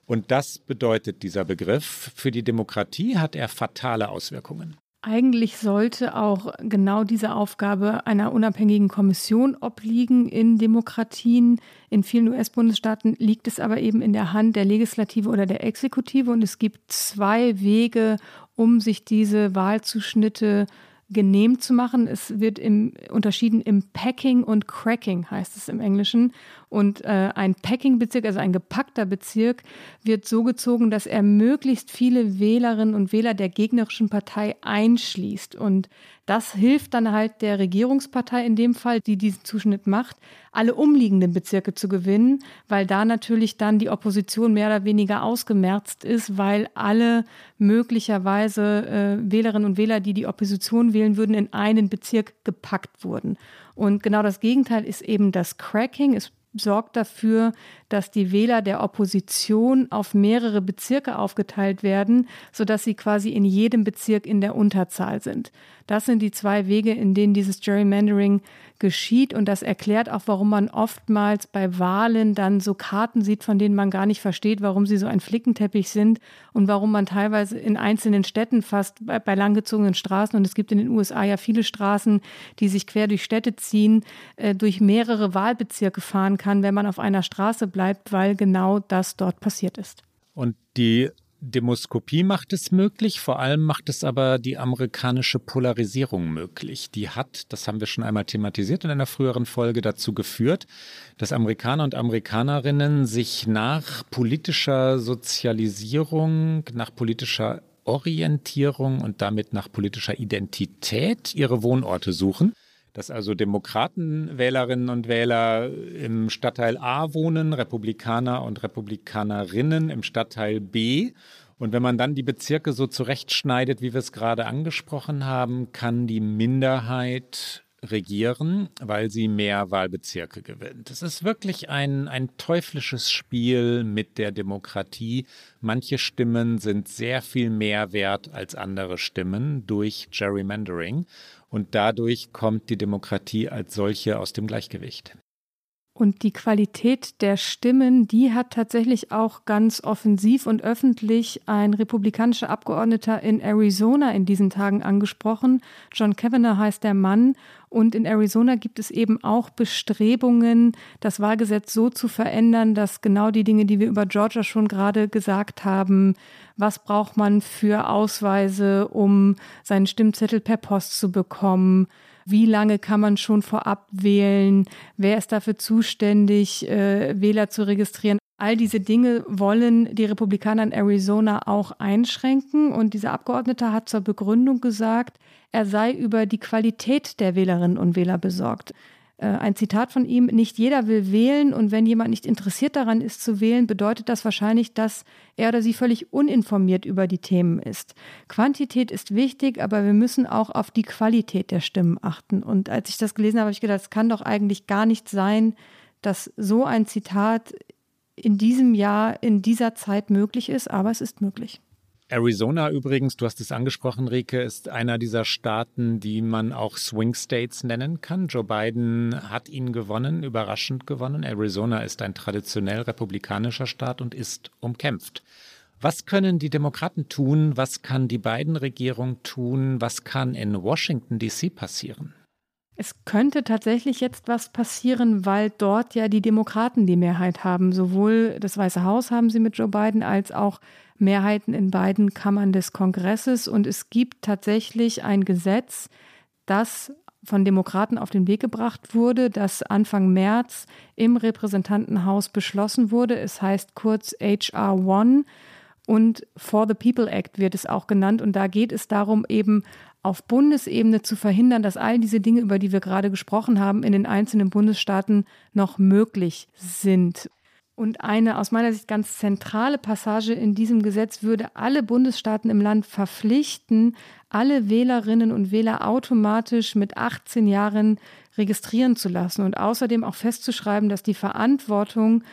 Und das bedeutet dieser Begriff. Für die Demokratie hat er fatale Auswirkungen. Eigentlich sollte auch genau diese Aufgabe einer unabhängigen Kommission obliegen in Demokratien. In vielen US-Bundesstaaten liegt es aber eben in der Hand der Legislative oder der Exekutive und es gibt zwei Wege, um sich diese Wahlzuschnitte genehm zu machen. Es wird im, unterschieden im Packing und Cracking, heißt es im Englischen. Und äh, ein Packing-Bezirk, also ein gepackter Bezirk, wird so gezogen, dass er möglichst viele Wählerinnen und Wähler der gegnerischen Partei einschließt. Und das hilft dann halt der Regierungspartei in dem Fall, die diesen Zuschnitt macht, alle umliegenden Bezirke zu gewinnen, weil da natürlich dann die Opposition mehr oder weniger ausgemerzt ist, weil alle möglicherweise äh, Wählerinnen und Wähler, die die Opposition wählen würden, in einen Bezirk gepackt wurden. Und genau das Gegenteil ist eben das Cracking. Es sorgt dafür, dass die Wähler der Opposition auf mehrere Bezirke aufgeteilt werden, sodass sie quasi in jedem Bezirk in der Unterzahl sind. Das sind die zwei Wege, in denen dieses Gerrymandering geschieht. Und das erklärt auch, warum man oftmals bei Wahlen dann so Karten sieht, von denen man gar nicht versteht, warum sie so ein Flickenteppich sind und warum man teilweise in einzelnen Städten fast bei, bei langgezogenen Straßen, und es gibt in den USA ja viele Straßen, die sich quer durch Städte ziehen, äh, durch mehrere Wahlbezirke fahren kann, wenn man auf einer Straße bleibt, weil genau das dort passiert ist. Und die Demoskopie macht es möglich, vor allem macht es aber die amerikanische Polarisierung möglich. Die hat, das haben wir schon einmal thematisiert in einer früheren Folge, dazu geführt, dass Amerikaner und Amerikanerinnen sich nach politischer Sozialisierung, nach politischer Orientierung und damit nach politischer Identität ihre Wohnorte suchen dass also Demokratenwählerinnen und Wähler im Stadtteil A wohnen, Republikaner und Republikanerinnen im Stadtteil B. Und wenn man dann die Bezirke so zurechtschneidet, wie wir es gerade angesprochen haben, kann die Minderheit regieren, weil sie mehr Wahlbezirke gewinnt. Es ist wirklich ein, ein teuflisches Spiel mit der Demokratie. Manche Stimmen sind sehr viel mehr wert als andere Stimmen durch Gerrymandering. Und dadurch kommt die Demokratie als solche aus dem Gleichgewicht. Und die Qualität der Stimmen, die hat tatsächlich auch ganz offensiv und öffentlich ein republikanischer Abgeordneter in Arizona in diesen Tagen angesprochen. John Kavanagh heißt der Mann. Und in Arizona gibt es eben auch Bestrebungen, das Wahlgesetz so zu verändern, dass genau die Dinge, die wir über Georgia schon gerade gesagt haben, was braucht man für Ausweise, um seinen Stimmzettel per Post zu bekommen, wie lange kann man schon vorab wählen, wer ist dafür zuständig, äh, Wähler zu registrieren. All diese Dinge wollen die Republikaner in Arizona auch einschränken. Und dieser Abgeordnete hat zur Begründung gesagt, er sei über die Qualität der Wählerinnen und Wähler besorgt. Äh, ein Zitat von ihm, nicht jeder will wählen und wenn jemand nicht interessiert daran ist zu wählen, bedeutet das wahrscheinlich, dass er oder sie völlig uninformiert über die Themen ist. Quantität ist wichtig, aber wir müssen auch auf die Qualität der Stimmen achten. Und als ich das gelesen habe, habe ich gedacht, es kann doch eigentlich gar nicht sein, dass so ein Zitat in diesem Jahr, in dieser Zeit möglich ist, aber es ist möglich. Arizona übrigens, du hast es angesprochen, Rike, ist einer dieser Staaten, die man auch Swing States nennen kann. Joe Biden hat ihn gewonnen, überraschend gewonnen. Arizona ist ein traditionell republikanischer Staat und ist umkämpft. Was können die Demokraten tun? Was kann die Biden-Regierung tun? Was kann in Washington, DC passieren? Es könnte tatsächlich jetzt was passieren, weil dort ja die Demokraten die Mehrheit haben. Sowohl das Weiße Haus haben sie mit Joe Biden als auch Mehrheiten in beiden Kammern des Kongresses. Und es gibt tatsächlich ein Gesetz, das von Demokraten auf den Weg gebracht wurde, das Anfang März im Repräsentantenhaus beschlossen wurde. Es heißt kurz HR One und For the People Act wird es auch genannt. Und da geht es darum, eben auf Bundesebene zu verhindern, dass all diese Dinge, über die wir gerade gesprochen haben, in den einzelnen Bundesstaaten noch möglich sind. Und eine aus meiner Sicht ganz zentrale Passage in diesem Gesetz würde alle Bundesstaaten im Land verpflichten, alle Wählerinnen und Wähler automatisch mit 18 Jahren registrieren zu lassen und außerdem auch festzuschreiben, dass die Verantwortung,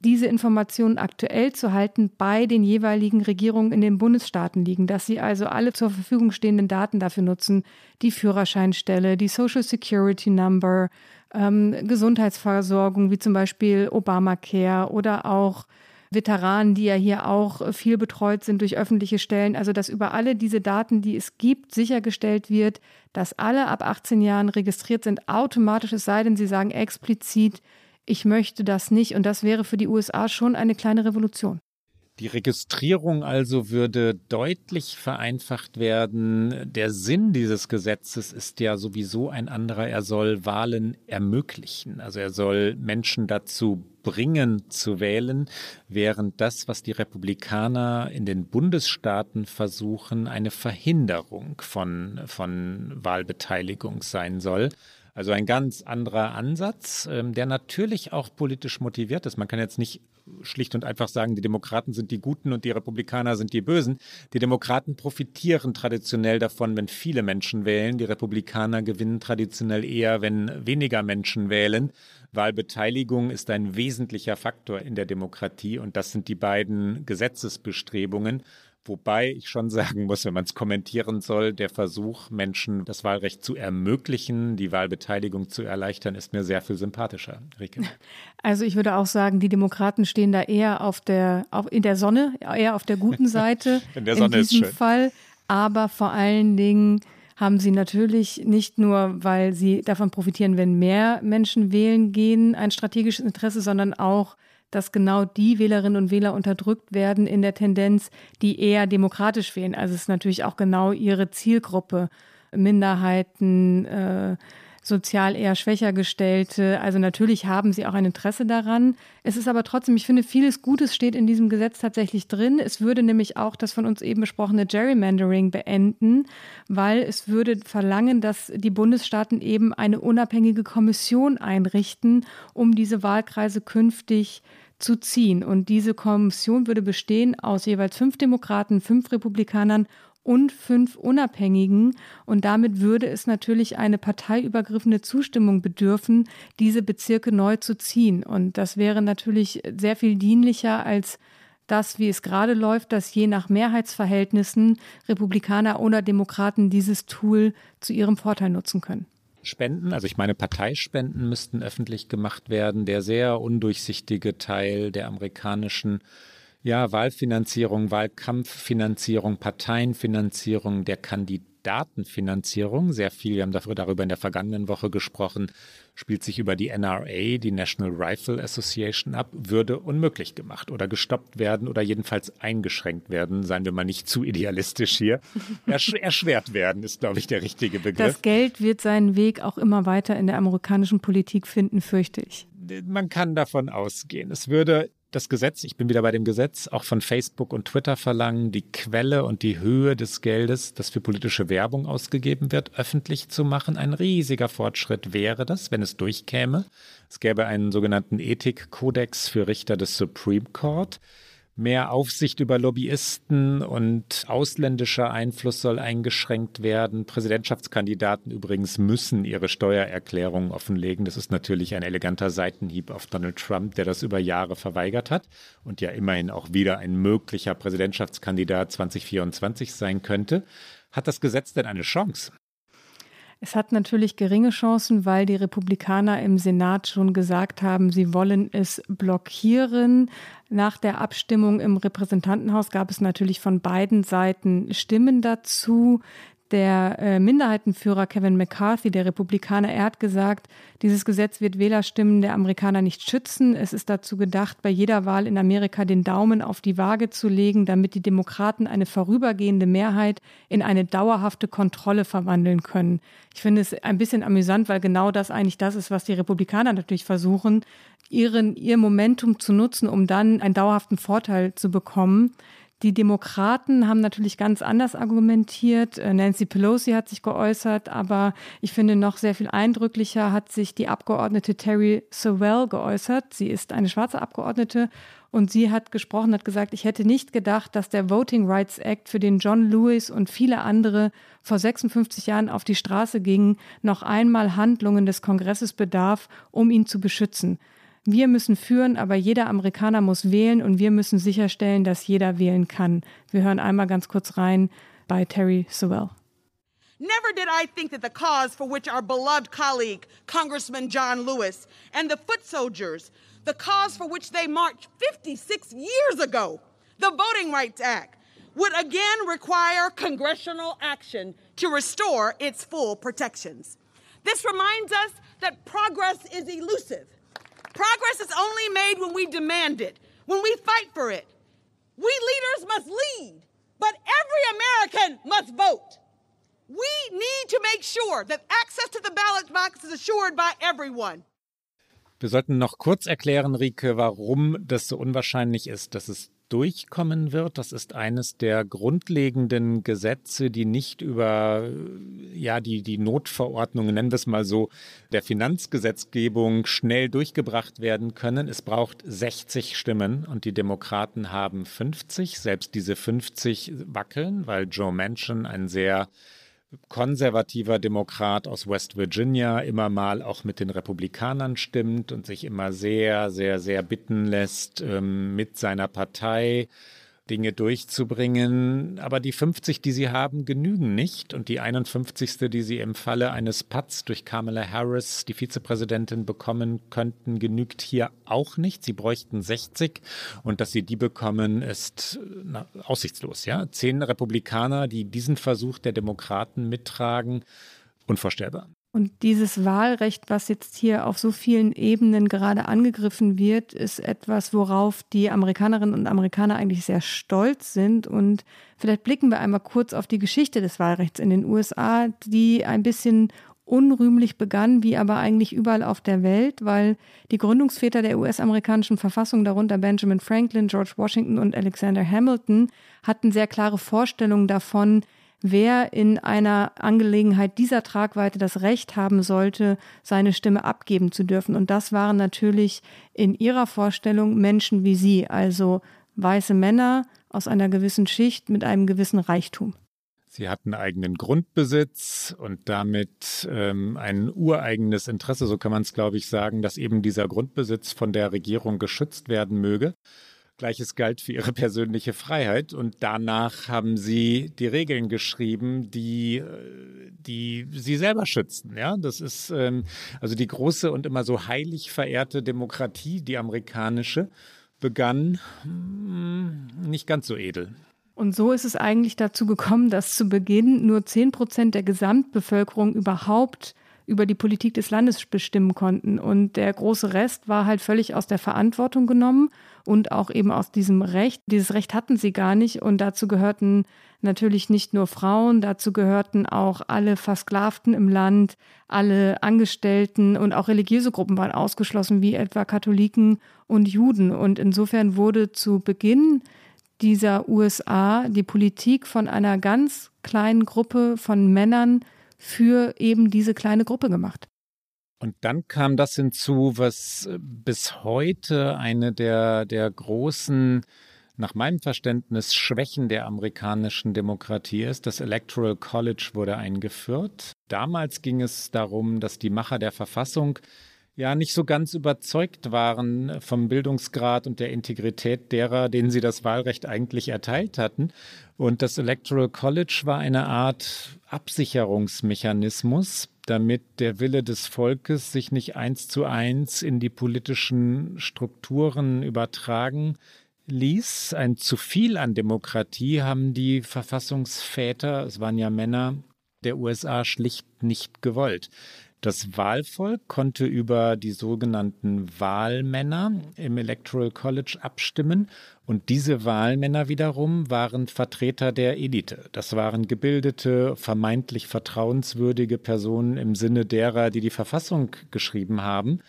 diese Informationen aktuell zu halten, bei den jeweiligen Regierungen in den Bundesstaaten liegen, dass sie also alle zur Verfügung stehenden Daten dafür nutzen, die Führerscheinstelle, die Social Security Number, ähm, Gesundheitsversorgung wie zum Beispiel Obamacare oder auch Veteranen, die ja hier auch viel betreut sind durch öffentliche Stellen. Also dass über alle diese Daten, die es gibt, sichergestellt wird, dass alle ab 18 Jahren registriert sind, automatisch, es sei denn, sie sagen explizit, ich möchte das nicht. Und das wäre für die USA schon eine kleine Revolution. Die Registrierung also würde deutlich vereinfacht werden. Der Sinn dieses Gesetzes ist ja sowieso ein anderer. Er soll Wahlen ermöglichen. Also er soll Menschen dazu bringen zu wählen, während das, was die Republikaner in den Bundesstaaten versuchen, eine Verhinderung von, von Wahlbeteiligung sein soll. Also ein ganz anderer Ansatz, ähm, der natürlich auch politisch motiviert ist. Man kann jetzt nicht schlicht und einfach sagen, die Demokraten sind die Guten und die Republikaner sind die Bösen. Die Demokraten profitieren traditionell davon, wenn viele Menschen wählen. Die Republikaner gewinnen traditionell eher, wenn weniger Menschen wählen. Wahlbeteiligung ist ein wesentlicher Faktor in der Demokratie und das sind die beiden Gesetzesbestrebungen. Wobei ich schon sagen muss, wenn man es kommentieren soll, der Versuch, Menschen das Wahlrecht zu ermöglichen, die Wahlbeteiligung zu erleichtern, ist mir sehr viel sympathischer. Rike. Also ich würde auch sagen, die Demokraten stehen da eher auf der, auf, in der Sonne, eher auf der guten Seite. in der Sonne in diesem ist schön. Fall. Aber vor allen Dingen haben sie natürlich nicht nur, weil sie davon profitieren, wenn mehr Menschen wählen gehen, ein strategisches Interesse, sondern auch, dass genau die Wählerinnen und Wähler unterdrückt werden in der Tendenz, die eher demokratisch wählen. Also es ist natürlich auch genau ihre Zielgruppe. Minderheiten, äh, sozial eher schwächer gestellte. Also natürlich haben sie auch ein Interesse daran. Es ist aber trotzdem, ich finde, vieles Gutes steht in diesem Gesetz tatsächlich drin. Es würde nämlich auch das von uns eben besprochene Gerrymandering beenden, weil es würde verlangen, dass die Bundesstaaten eben eine unabhängige Kommission einrichten, um diese Wahlkreise künftig zu ziehen. Und diese Kommission würde bestehen aus jeweils fünf Demokraten, fünf Republikanern und fünf Unabhängigen. Und damit würde es natürlich eine parteiübergriffene Zustimmung bedürfen, diese Bezirke neu zu ziehen. Und das wäre natürlich sehr viel dienlicher als das, wie es gerade läuft, dass je nach Mehrheitsverhältnissen Republikaner oder Demokraten dieses Tool zu ihrem Vorteil nutzen können. Spenden, also ich meine Parteispenden müssten öffentlich gemacht werden. Der sehr undurchsichtige Teil der amerikanischen ja, Wahlfinanzierung, Wahlkampffinanzierung, Parteienfinanzierung, der Kandidatenfinanzierung. Sehr viel, wir haben darüber in der vergangenen Woche gesprochen, spielt sich über die NRA, die National Rifle Association ab, würde unmöglich gemacht oder gestoppt werden oder jedenfalls eingeschränkt werden. Seien wir mal nicht zu idealistisch hier. Ersch erschwert werden ist, glaube ich, der richtige Begriff. Das Geld wird seinen Weg auch immer weiter in der amerikanischen Politik finden, fürchte ich. Man kann davon ausgehen. Es würde das Gesetz, ich bin wieder bei dem Gesetz, auch von Facebook und Twitter verlangen, die Quelle und die Höhe des Geldes, das für politische Werbung ausgegeben wird, öffentlich zu machen. Ein riesiger Fortschritt wäre das, wenn es durchkäme. Es gäbe einen sogenannten Ethikkodex für Richter des Supreme Court. Mehr Aufsicht über Lobbyisten und ausländischer Einfluss soll eingeschränkt werden. Präsidentschaftskandidaten übrigens müssen ihre Steuererklärungen offenlegen. Das ist natürlich ein eleganter Seitenhieb auf Donald Trump, der das über Jahre verweigert hat und ja immerhin auch wieder ein möglicher Präsidentschaftskandidat 2024 sein könnte. Hat das Gesetz denn eine Chance? Es hat natürlich geringe Chancen, weil die Republikaner im Senat schon gesagt haben, sie wollen es blockieren. Nach der Abstimmung im Repräsentantenhaus gab es natürlich von beiden Seiten Stimmen dazu. Der äh, Minderheitenführer Kevin McCarthy, der Republikaner, er hat gesagt, dieses Gesetz wird Wählerstimmen der Amerikaner nicht schützen. Es ist dazu gedacht, bei jeder Wahl in Amerika den Daumen auf die Waage zu legen, damit die Demokraten eine vorübergehende Mehrheit in eine dauerhafte Kontrolle verwandeln können. Ich finde es ein bisschen amüsant, weil genau das eigentlich das ist, was die Republikaner natürlich versuchen, ihren, ihr Momentum zu nutzen, um dann einen dauerhaften Vorteil zu bekommen. Die Demokraten haben natürlich ganz anders argumentiert. Äh, Nancy Pelosi hat sich geäußert, aber ich finde noch sehr viel eindrücklicher hat sich die Abgeordnete Terry Sowell geäußert. Sie ist eine schwarze Abgeordnete und sie hat gesprochen, hat gesagt, ich hätte nicht gedacht, dass der Voting Rights Act, für den John Lewis und viele andere vor 56 Jahren auf die Straße gingen, noch einmal Handlungen des Kongresses bedarf, um ihn zu beschützen. Wir müssen führen, aber jeder Amerikaner muss wählen und wir müssen sicherstellen, dass jeder wählen kann. Wir hören einmal ganz kurz rein bei Terry Sewell. Never did I think that the cause for which our beloved colleague, Congressman John Lewis, and the foot soldiers, the cause for which they marched 56 years ago, the Voting Rights Act, would again require congressional action to restore its full protections. This reminds us that progress is elusive Progress is only made when we demand it, when we fight for it. We leaders must lead, but every American must vote. We need to make sure that access to the ballot box is assured by everyone. Wir sollten noch kurz erklären, Rike, warum das so unwahrscheinlich ist, dass es durchkommen wird. Das ist eines der grundlegenden Gesetze, die nicht über ja, die, die Notverordnungen, nennen wir es mal so, der Finanzgesetzgebung schnell durchgebracht werden können. Es braucht 60 Stimmen und die Demokraten haben 50. Selbst diese 50 wackeln, weil Joe Manchin ein sehr konservativer Demokrat aus West Virginia immer mal auch mit den Republikanern stimmt und sich immer sehr, sehr, sehr bitten lässt ähm, mit seiner Partei Dinge durchzubringen. Aber die 50, die sie haben, genügen nicht. Und die 51., die sie im Falle eines Pats durch Kamala Harris, die Vizepräsidentin, bekommen könnten, genügt hier auch nicht. Sie bräuchten 60. Und dass sie die bekommen, ist na, aussichtslos. Ja? Zehn Republikaner, die diesen Versuch der Demokraten mittragen, unvorstellbar. Und dieses Wahlrecht, was jetzt hier auf so vielen Ebenen gerade angegriffen wird, ist etwas, worauf die Amerikanerinnen und Amerikaner eigentlich sehr stolz sind. Und vielleicht blicken wir einmal kurz auf die Geschichte des Wahlrechts in den USA, die ein bisschen unrühmlich begann, wie aber eigentlich überall auf der Welt, weil die Gründungsväter der US-amerikanischen Verfassung, darunter Benjamin Franklin, George Washington und Alexander Hamilton, hatten sehr klare Vorstellungen davon, wer in einer Angelegenheit dieser Tragweite das Recht haben sollte, seine Stimme abgeben zu dürfen. Und das waren natürlich in ihrer Vorstellung Menschen wie Sie, also weiße Männer aus einer gewissen Schicht mit einem gewissen Reichtum. Sie hatten eigenen Grundbesitz und damit ähm, ein ureigenes Interesse, so kann man es, glaube ich, sagen, dass eben dieser Grundbesitz von der Regierung geschützt werden möge. Gleiches galt für ihre persönliche Freiheit. Und danach haben sie die Regeln geschrieben, die, äh, die sie selber schützen. Ja, das ist ähm, also die große und immer so heilig verehrte Demokratie, die amerikanische, begann hm, nicht ganz so edel. Und so ist es eigentlich dazu gekommen, dass zu Beginn nur 10 Prozent der Gesamtbevölkerung überhaupt über die Politik des Landes bestimmen konnten. Und der große Rest war halt völlig aus der Verantwortung genommen und auch eben aus diesem Recht. Dieses Recht hatten sie gar nicht und dazu gehörten natürlich nicht nur Frauen, dazu gehörten auch alle Versklavten im Land, alle Angestellten und auch religiöse Gruppen waren ausgeschlossen, wie etwa Katholiken und Juden. Und insofern wurde zu Beginn dieser USA die Politik von einer ganz kleinen Gruppe von Männern für eben diese kleine Gruppe gemacht. Und dann kam das hinzu, was äh, bis heute eine der, der großen, nach meinem Verständnis, Schwächen der amerikanischen Demokratie ist. Das Electoral College wurde eingeführt. Damals ging es darum, dass die Macher der Verfassung ja nicht so ganz überzeugt waren vom Bildungsgrad und der Integrität derer, denen sie das Wahlrecht eigentlich erteilt hatten. Und das Electoral College war eine Art Absicherungsmechanismus, damit der Wille des Volkes sich nicht eins zu eins in die politischen Strukturen übertragen ließ. Ein zu viel an Demokratie haben die Verfassungsväter, es waren ja Männer der USA, schlicht nicht gewollt. Das Wahlvolk konnte über die sogenannten Wahlmänner im Electoral College abstimmen und diese Wahlmänner wiederum waren Vertreter der Elite. Das waren gebildete, vermeintlich vertrauenswürdige Personen im Sinne derer, die die Verfassung geschrieben haben,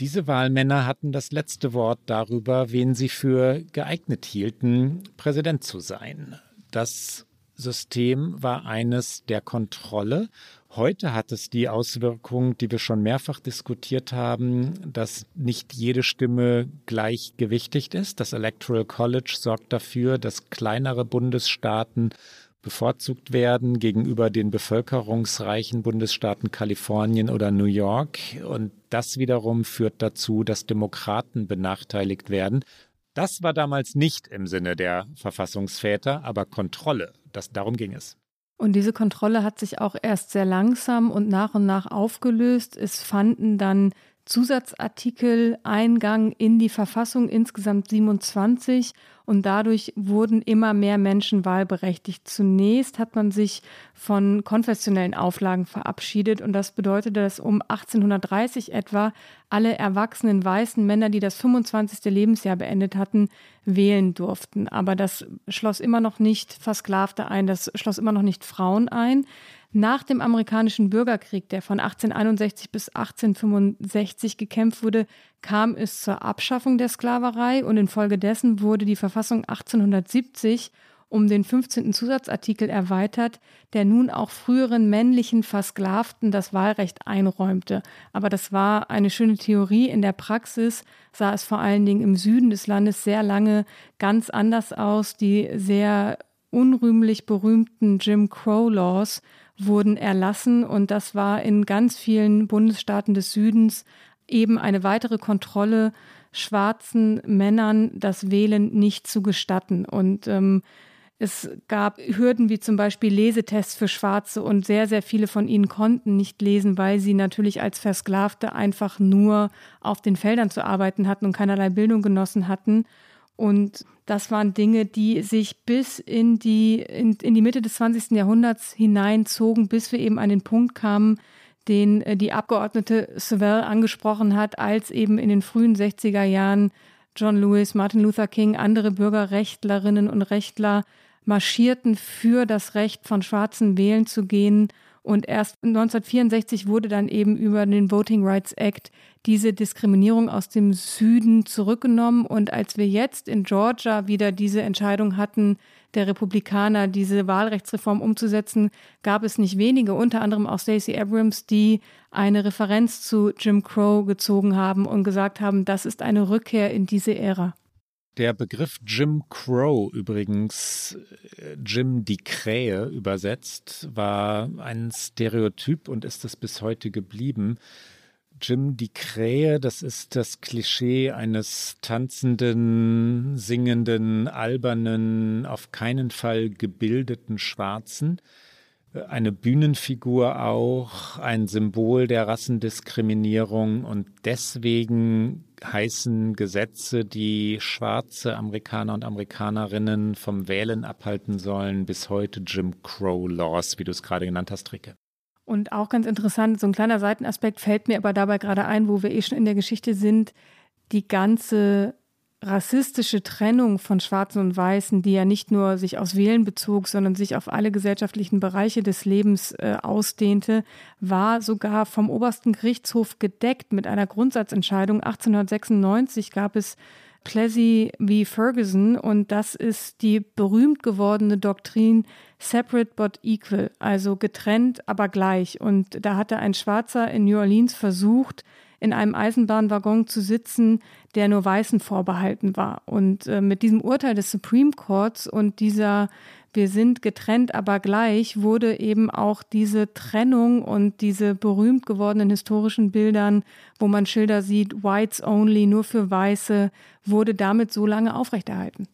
Diese Wahlmänner hatten das letzte Wort darüber, wen sie für geeignet hielten, Präsident zu sein. Das System war eines der Kontrolle. Heute hat es die Auswirkung, die wir schon mehrfach diskutiert haben, dass nicht jede Stimme gleichgewichtigt ist. Das Electoral College sorgt dafür, dass kleinere Bundesstaaten bevorzugt werden gegenüber den bevölkerungsreichen Bundesstaaten Kalifornien oder New York. Und das wiederum führt dazu, dass Demokraten benachteiligt werden. Das war damals nicht im Sinne der Verfassungsväter, aber Kontrolle. Das, darum ging es. Und diese Kontrolle hat sich auch erst sehr langsam und nach und nach aufgelöst. Es fanden dann Zusatzartikel Eingang in die Verfassung, insgesamt 27. Und dadurch wurden immer mehr Menschen wahlberechtigt. Zunächst hat man sich von konfessionellen Auflagen verabschiedet. Und das bedeutete, dass um 1830 etwa alle erwachsenen weißen Männer, die das 25. Lebensjahr beendet hatten, wählen durften. Aber das schloss immer noch nicht Versklavte ein, das schloss immer noch nicht Frauen ein. Nach dem amerikanischen Bürgerkrieg, der von 1861 bis 1865 gekämpft wurde, kam es zur Abschaffung der Sklaverei und infolgedessen wurde die Verfassung 1870 um den 15. Zusatzartikel erweitert, der nun auch früheren männlichen Versklavten das Wahlrecht einräumte. Aber das war eine schöne Theorie. In der Praxis sah es vor allen Dingen im Süden des Landes sehr lange ganz anders aus. Die sehr unrühmlich berühmten Jim Crow Laws wurden erlassen und das war in ganz vielen Bundesstaaten des Südens eben eine weitere Kontrolle, schwarzen Männern das Wählen nicht zu gestatten. Und ähm, es gab Hürden wie zum Beispiel Lesetests für Schwarze und sehr, sehr viele von ihnen konnten nicht lesen, weil sie natürlich als Versklavte einfach nur auf den Feldern zu arbeiten hatten und keinerlei Bildung genossen hatten. Und das waren Dinge, die sich bis in die, in, in die Mitte des 20. Jahrhunderts hineinzogen, bis wir eben an den Punkt kamen, den äh, die Abgeordnete Sewell angesprochen hat, als eben in den frühen 60er Jahren John Lewis, Martin Luther King, andere Bürgerrechtlerinnen und Rechtler marschierten für das Recht von Schwarzen wählen zu gehen und erst 1964 wurde dann eben über den Voting Rights Act diese Diskriminierung aus dem Süden zurückgenommen. Und als wir jetzt in Georgia wieder diese Entscheidung hatten, der Republikaner diese Wahlrechtsreform umzusetzen, gab es nicht wenige, unter anderem auch Stacey Abrams, die eine Referenz zu Jim Crow gezogen haben und gesagt haben, das ist eine Rückkehr in diese Ära. Der Begriff Jim Crow übrigens, äh, Jim die Krähe übersetzt, war ein Stereotyp und ist es bis heute geblieben. Jim die Krähe, das ist das Klischee eines tanzenden, singenden, albernen, auf keinen Fall gebildeten Schwarzen eine Bühnenfigur auch, ein Symbol der Rassendiskriminierung und deswegen heißen Gesetze, die schwarze Amerikaner und Amerikanerinnen vom Wählen abhalten sollen, bis heute Jim Crow Laws, wie du es gerade genannt hast, Ricke. Und auch ganz interessant, so ein kleiner Seitenaspekt fällt mir aber dabei gerade ein, wo wir eh schon in der Geschichte sind, die ganze rassistische Trennung von Schwarzen und Weißen, die ja nicht nur sich aufs Wählen bezog, sondern sich auf alle gesellschaftlichen Bereiche des Lebens äh, ausdehnte, war sogar vom obersten Gerichtshof gedeckt mit einer Grundsatzentscheidung. 1896 gab es Plessy v. Ferguson und das ist die berühmt gewordene Doktrin Separate but Equal, also getrennt, aber gleich. Und da hatte ein Schwarzer in New Orleans versucht, in einem Eisenbahnwaggon zu sitzen, der nur Weißen vorbehalten war. Und äh, mit diesem Urteil des Supreme Courts und dieser wir sind getrennt, aber gleich wurde eben auch diese Trennung und diese berühmt gewordenen historischen Bildern, wo man Schilder sieht, Whites only, nur für Weiße, wurde damit so lange aufrechterhalten.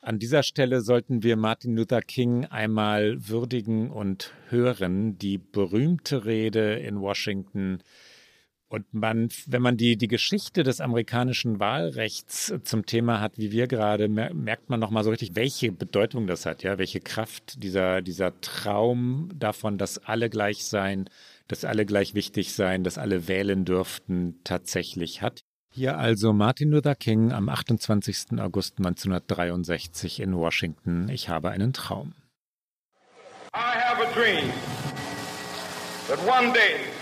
An dieser Stelle sollten wir Martin Luther King einmal würdigen und hören. Die berühmte Rede in Washington und man, wenn man die, die Geschichte des amerikanischen Wahlrechts zum Thema hat, wie wir gerade, merkt man nochmal so richtig, welche Bedeutung das hat, ja, welche Kraft dieser, dieser Traum davon, dass alle gleich sein, dass alle gleich wichtig sein, dass alle wählen dürften, tatsächlich hat. Hier also Martin Luther King am 28. August 1963 in Washington. Ich habe einen Traum. I have a dream that one day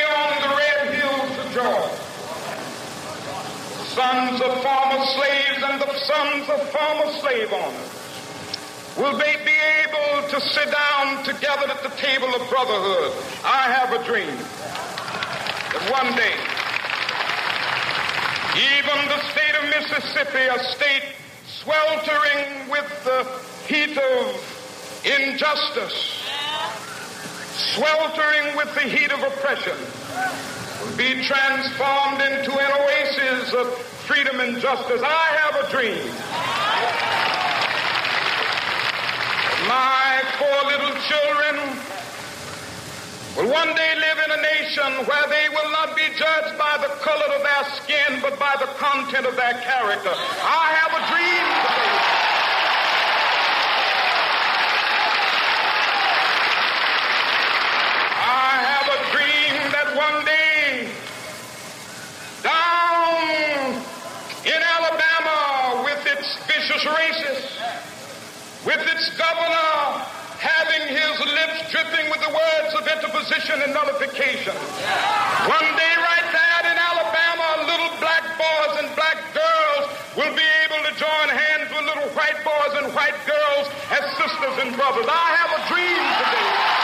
sons of former slaves and the sons of former slave owners will they be able to sit down together at the table of brotherhood. I have a dream that one day, even the state of Mississippi, a state sweltering with the heat of injustice, sweltering with the heat of oppression, be transformed into an oasis of freedom and justice. I have a dream my four little children will one day live in a nation where they will not be judged by the color of their skin, but by the content of their character. I have a dream today. I have a dream that one day down in Alabama with vicious racists, with its governor having his lips dripping with the words of interposition and nullification. One day, right there in Alabama, little black boys and black girls will be able to join hands with little white boys and white girls as sisters and brothers. I have a dream today.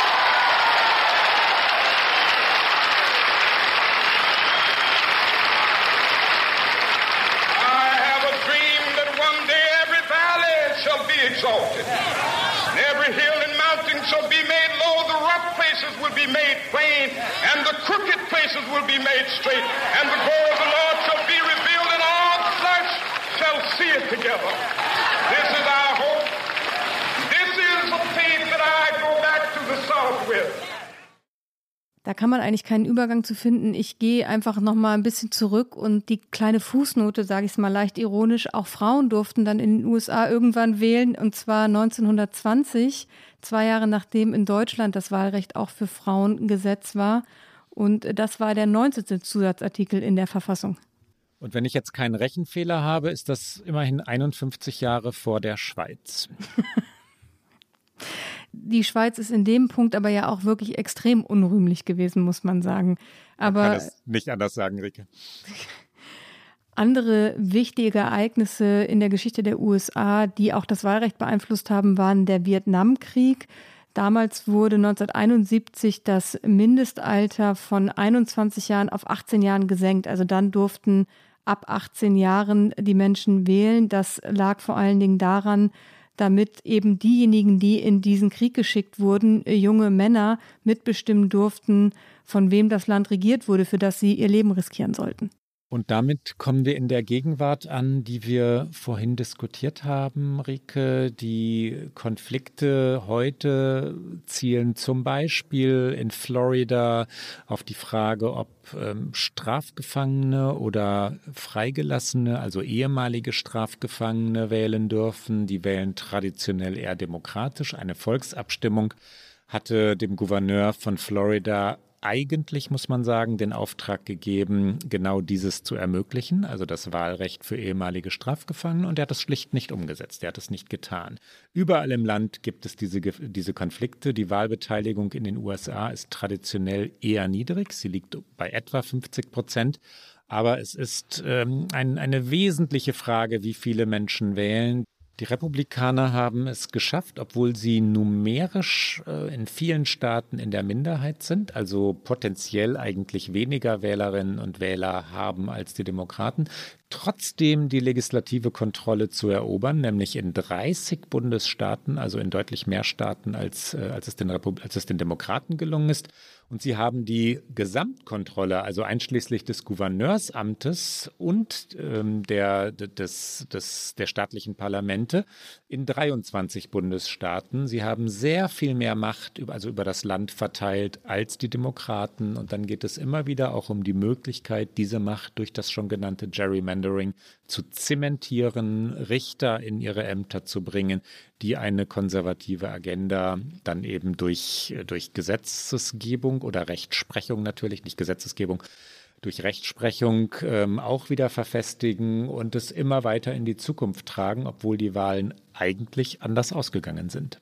Exalted. And every hill and mountain shall be made low, the rough places will be made plain, and the crooked places will be made straight. And the glory of the Lord shall be revealed, and all flesh shall see it together. This is our hope. This is the faith that I go back to the South with. Da kann man eigentlich keinen Übergang zu finden. Ich gehe einfach noch mal ein bisschen zurück und die kleine Fußnote, sage ich es mal leicht ironisch, auch Frauen durften dann in den USA irgendwann wählen und zwar 1920, zwei Jahre nachdem in Deutschland das Wahlrecht auch für Frauen Gesetz war. Und das war der 19. Zusatzartikel in der Verfassung. Und wenn ich jetzt keinen Rechenfehler habe, ist das immerhin 51 Jahre vor der Schweiz. die Schweiz ist in dem Punkt aber ja auch wirklich extrem unrühmlich gewesen, muss man sagen. Aber man kann das nicht anders sagen, Rike. Andere wichtige Ereignisse in der Geschichte der USA, die auch das Wahlrecht beeinflusst haben, waren der Vietnamkrieg. Damals wurde 1971 das Mindestalter von 21 Jahren auf 18 Jahren gesenkt. Also dann durften ab 18 Jahren die Menschen wählen. Das lag vor allen Dingen daran, damit eben diejenigen, die in diesen Krieg geschickt wurden, äh, junge Männer mitbestimmen durften, von wem das Land regiert wurde, für das sie ihr Leben riskieren sollten. Und damit kommen wir in der Gegenwart an, die wir vorhin diskutiert haben, Rike. Die Konflikte heute zielen zum Beispiel in Florida auf die Frage, ob ähm, Strafgefangene oder Freigelassene, also ehemalige Strafgefangene wählen dürfen. Die wählen traditionell eher demokratisch. Eine Volksabstimmung hatte dem Gouverneur von Florida eigentlich, muss man sagen, den Auftrag gegeben, genau dieses zu ermöglichen, also das Wahlrecht für ehemalige Strafgefangene. Und er hat es schlicht nicht umgesetzt. Er hat es nicht getan. Überall im Land gibt es diese, diese Konflikte. Die Wahlbeteiligung in den USA ist traditionell eher niedrig. Sie liegt bei etwa 50 Prozent. Aber es ist ähm, ein, eine wesentliche Frage, wie viele Menschen wählen. Die Republikaner haben es geschafft, obwohl sie numerisch äh, in vielen Staaten in der Minderheit sind, also potenziell eigentlich weniger Wählerinnen und Wähler haben als die Demokraten, trotzdem die legislative Kontrolle zu erobern, nämlich in 30 Bundesstaaten, also in deutlich mehr Staaten, als, äh, als, es, den als es den Demokraten gelungen ist. Und sie haben die Gesamtkontrolle, also einschließlich des Gouverneursamtes und ähm, der, des, des, der staatlichen Parlamente in 23 Bundesstaaten. Sie haben sehr viel mehr Macht, also über das Land verteilt, als die Demokraten. Und dann geht es immer wieder auch um die Möglichkeit, diese Macht durch das schon genannte Gerrymandering zu zementieren, Richter in ihre Ämter zu bringen, die eine konservative Agenda dann eben durch, durch Gesetzesgebung oder Rechtsprechung natürlich, nicht Gesetzesgebung, durch Rechtsprechung ähm, auch wieder verfestigen und es immer weiter in die Zukunft tragen, obwohl die Wahlen eigentlich anders ausgegangen sind.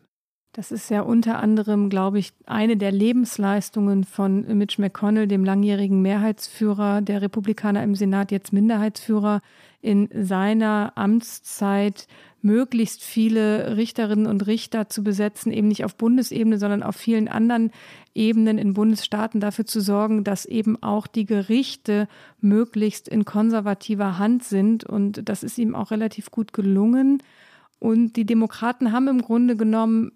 Das ist ja unter anderem, glaube ich, eine der Lebensleistungen von Mitch McConnell, dem langjährigen Mehrheitsführer der Republikaner im Senat, jetzt Minderheitsführer, in seiner Amtszeit möglichst viele Richterinnen und Richter zu besetzen, eben nicht auf Bundesebene, sondern auf vielen anderen Ebenen in Bundesstaaten dafür zu sorgen, dass eben auch die Gerichte möglichst in konservativer Hand sind. Und das ist ihm auch relativ gut gelungen. Und die Demokraten haben im Grunde genommen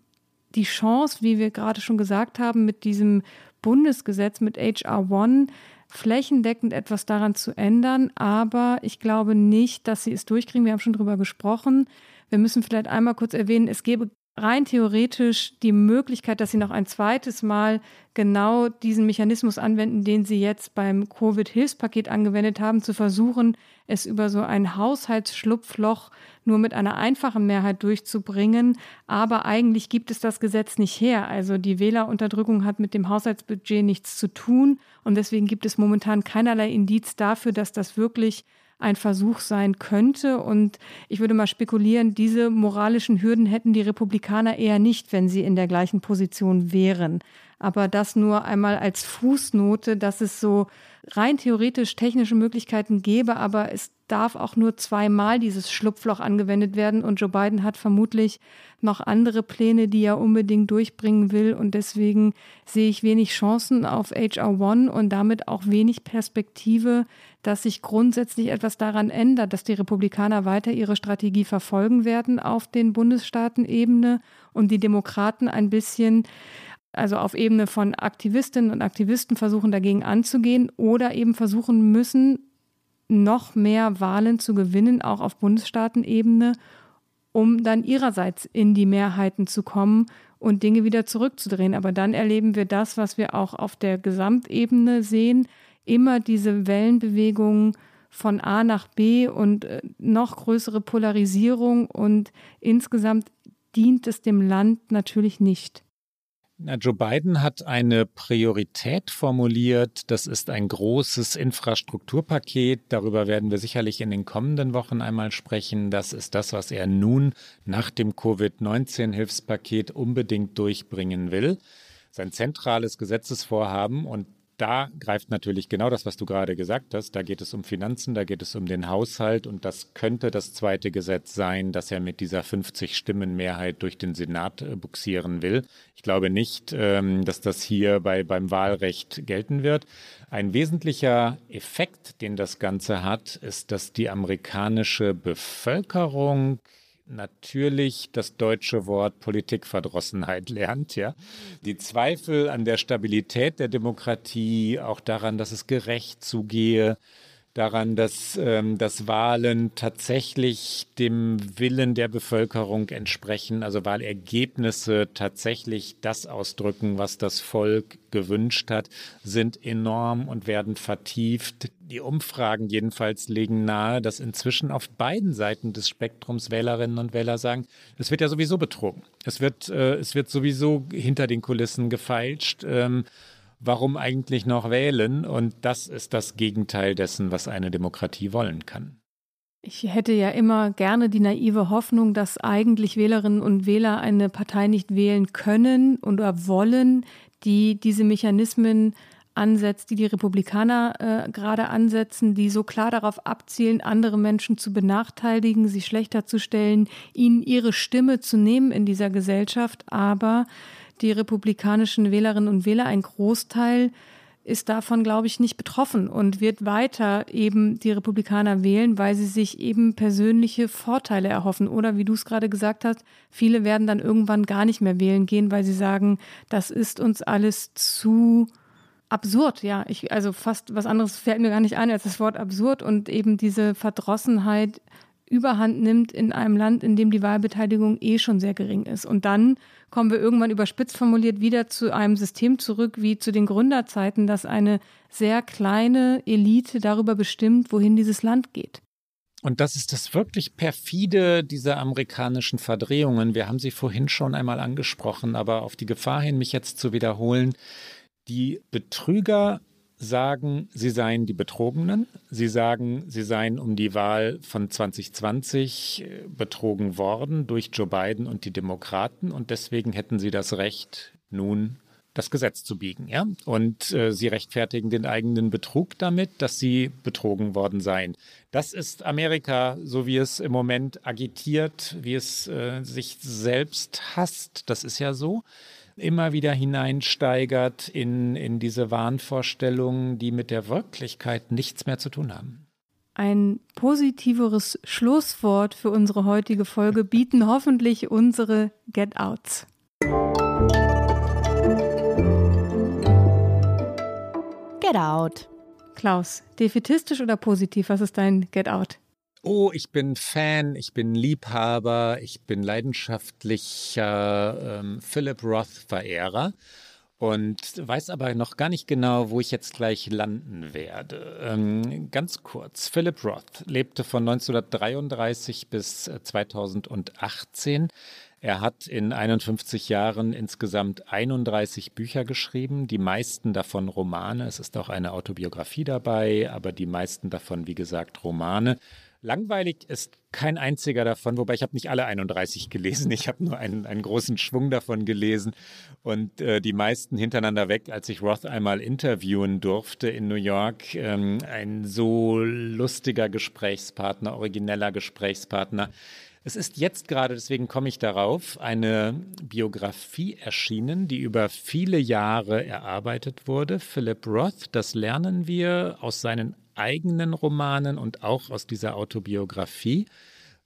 die Chance, wie wir gerade schon gesagt haben, mit diesem Bundesgesetz, mit HR 1, flächendeckend etwas daran zu ändern. Aber ich glaube nicht, dass sie es durchkriegen. Wir haben schon darüber gesprochen. Wir müssen vielleicht einmal kurz erwähnen, es gäbe rein theoretisch die Möglichkeit, dass sie noch ein zweites Mal genau diesen Mechanismus anwenden, den sie jetzt beim Covid-Hilfspaket angewendet haben, zu versuchen, es über so ein Haushaltsschlupfloch nur mit einer einfachen Mehrheit durchzubringen. Aber eigentlich gibt es das Gesetz nicht her. Also die Wählerunterdrückung hat mit dem Haushaltsbudget nichts zu tun. Und deswegen gibt es momentan keinerlei Indiz dafür, dass das wirklich ein Versuch sein könnte. Und ich würde mal spekulieren, diese moralischen Hürden hätten die Republikaner eher nicht, wenn sie in der gleichen Position wären. Aber das nur einmal als Fußnote, dass es so rein theoretisch technische Möglichkeiten gäbe, aber es darf auch nur zweimal dieses Schlupfloch angewendet werden. Und Joe Biden hat vermutlich noch andere Pläne, die er unbedingt durchbringen will. Und deswegen sehe ich wenig Chancen auf HR One und damit auch wenig Perspektive, dass sich grundsätzlich etwas daran ändert, dass die Republikaner weiter ihre Strategie verfolgen werden auf den Bundesstaatenebene und die Demokraten ein bisschen also auf Ebene von Aktivistinnen und Aktivisten versuchen dagegen anzugehen oder eben versuchen müssen, noch mehr Wahlen zu gewinnen, auch auf Bundesstaatenebene, um dann ihrerseits in die Mehrheiten zu kommen und Dinge wieder zurückzudrehen. Aber dann erleben wir das, was wir auch auf der Gesamtebene sehen, immer diese Wellenbewegungen von A nach B und äh, noch größere Polarisierung und insgesamt dient es dem Land natürlich nicht. Na, Joe Biden hat eine Priorität formuliert. Das ist ein großes Infrastrukturpaket. Darüber werden wir sicherlich in den kommenden Wochen einmal sprechen. Das ist das, was er nun nach dem Covid-19-Hilfspaket unbedingt durchbringen will. Sein zentrales Gesetzesvorhaben und da greift natürlich genau das, was du gerade gesagt hast. Da geht es um Finanzen, da geht es um den Haushalt und das könnte das zweite Gesetz sein, das er mit dieser 50-Stimmen-Mehrheit durch den Senat äh, buxieren will. Ich glaube nicht, ähm, dass das hier bei, beim Wahlrecht gelten wird. Ein wesentlicher Effekt, den das Ganze hat, ist, dass die amerikanische Bevölkerung natürlich das deutsche Wort Politikverdrossenheit lernt, ja. Die Zweifel an der Stabilität der Demokratie, auch daran, dass es gerecht zugehe, daran, dass, ähm, dass Wahlen tatsächlich dem Willen der Bevölkerung entsprechen, also Wahlergebnisse tatsächlich das ausdrücken, was das Volk gewünscht hat, sind enorm und werden vertieft. Die Umfragen jedenfalls legen nahe, dass inzwischen auf beiden Seiten des Spektrums Wählerinnen und Wähler sagen, es wird ja sowieso betrogen. Es wird, äh, es wird sowieso hinter den Kulissen gefeilscht. Ähm, warum eigentlich noch wählen? Und das ist das Gegenteil dessen, was eine Demokratie wollen kann. Ich hätte ja immer gerne die naive Hoffnung, dass eigentlich Wählerinnen und Wähler eine Partei nicht wählen können oder wollen, die diese Mechanismen ansetzt, die die Republikaner äh, gerade ansetzen, die so klar darauf abzielen, andere Menschen zu benachteiligen, sie schlechter zu stellen, ihnen ihre Stimme zu nehmen in dieser Gesellschaft. Aber die republikanischen Wählerinnen und Wähler, ein Großteil ist davon, glaube ich, nicht betroffen und wird weiter eben die Republikaner wählen, weil sie sich eben persönliche Vorteile erhoffen. Oder wie du es gerade gesagt hast, viele werden dann irgendwann gar nicht mehr wählen gehen, weil sie sagen, das ist uns alles zu absurd, ja. Ich, also fast was anderes fällt mir gar nicht ein als das Wort absurd und eben diese Verdrossenheit überhand nimmt in einem Land, in dem die Wahlbeteiligung eh schon sehr gering ist. Und dann kommen wir irgendwann überspitzt formuliert wieder zu einem System zurück wie zu den Gründerzeiten, dass eine sehr kleine Elite darüber bestimmt, wohin dieses Land geht. Und das ist das wirklich perfide dieser amerikanischen Verdrehungen. Wir haben sie vorhin schon einmal angesprochen, aber auf die Gefahr hin, mich jetzt zu wiederholen. Die Betrüger sagen, sie seien die Betrogenen. Sie sagen, sie seien um die Wahl von 2020 äh, betrogen worden durch Joe Biden und die Demokraten und deswegen hätten sie das Recht, nun das Gesetz zu biegen. Ja? Und äh, sie rechtfertigen den eigenen Betrug damit, dass sie betrogen worden seien. Das ist Amerika, so wie es im Moment agitiert, wie es äh, sich selbst hasst. Das ist ja so immer wieder hineinsteigert in, in diese Wahnvorstellungen, die mit der Wirklichkeit nichts mehr zu tun haben. Ein positiveres Schlusswort für unsere heutige Folge bieten hoffentlich unsere Get-Outs. Get Out. Klaus, defetistisch oder positiv? Was ist dein Get Out? Oh, ich bin Fan, ich bin Liebhaber, ich bin leidenschaftlicher ähm, Philip Roth-Verehrer und weiß aber noch gar nicht genau, wo ich jetzt gleich landen werde. Ähm, ganz kurz, Philip Roth lebte von 1933 bis 2018. Äh, er hat in 51 Jahren insgesamt 31 Bücher geschrieben, die meisten davon Romane. Es ist auch eine Autobiografie dabei, aber die meisten davon, wie gesagt, Romane. Langweilig ist kein einziger davon, wobei ich habe nicht alle 31 gelesen. Ich habe nur einen, einen großen Schwung davon gelesen und äh, die meisten hintereinander weg, als ich Roth einmal interviewen durfte in New York. Ähm, ein so lustiger Gesprächspartner, origineller Gesprächspartner. Es ist jetzt gerade, deswegen komme ich darauf, eine Biografie erschienen, die über viele Jahre erarbeitet wurde. Philip Roth, das lernen wir aus seinen eigenen Romanen und auch aus dieser Autobiografie,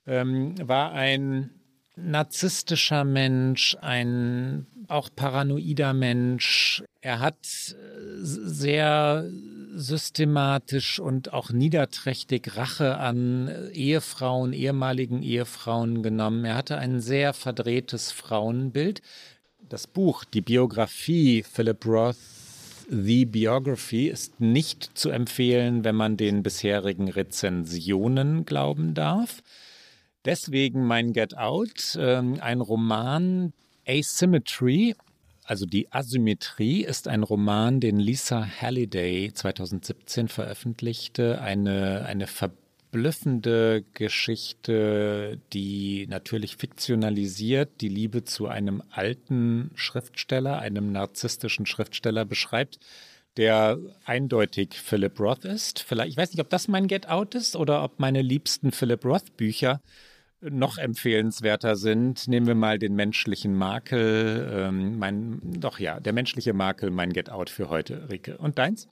ähm, war ein narzisstischer Mensch, ein auch paranoider Mensch. Er hat äh, sehr systematisch und auch niederträchtig Rache an Ehefrauen, ehemaligen Ehefrauen genommen. Er hatte ein sehr verdrehtes Frauenbild. Das Buch, die Biografie Philip Roth The Biography ist nicht zu empfehlen, wenn man den bisherigen Rezensionen glauben darf. Deswegen mein Get Out, äh, ein Roman Asymmetry, also die Asymmetrie, ist ein Roman, den Lisa Halliday 2017 veröffentlichte. Eine, eine Verbindung verblüffende Geschichte, die natürlich fiktionalisiert die Liebe zu einem alten Schriftsteller, einem narzisstischen Schriftsteller beschreibt, der eindeutig Philip Roth ist. Vielleicht, ich weiß nicht, ob das mein Get Out ist oder ob meine liebsten Philip Roth Bücher noch empfehlenswerter sind. Nehmen wir mal den menschlichen Makel, ähm, mein, doch ja, der menschliche Makel, mein Get Out für heute, Rike. Und deins?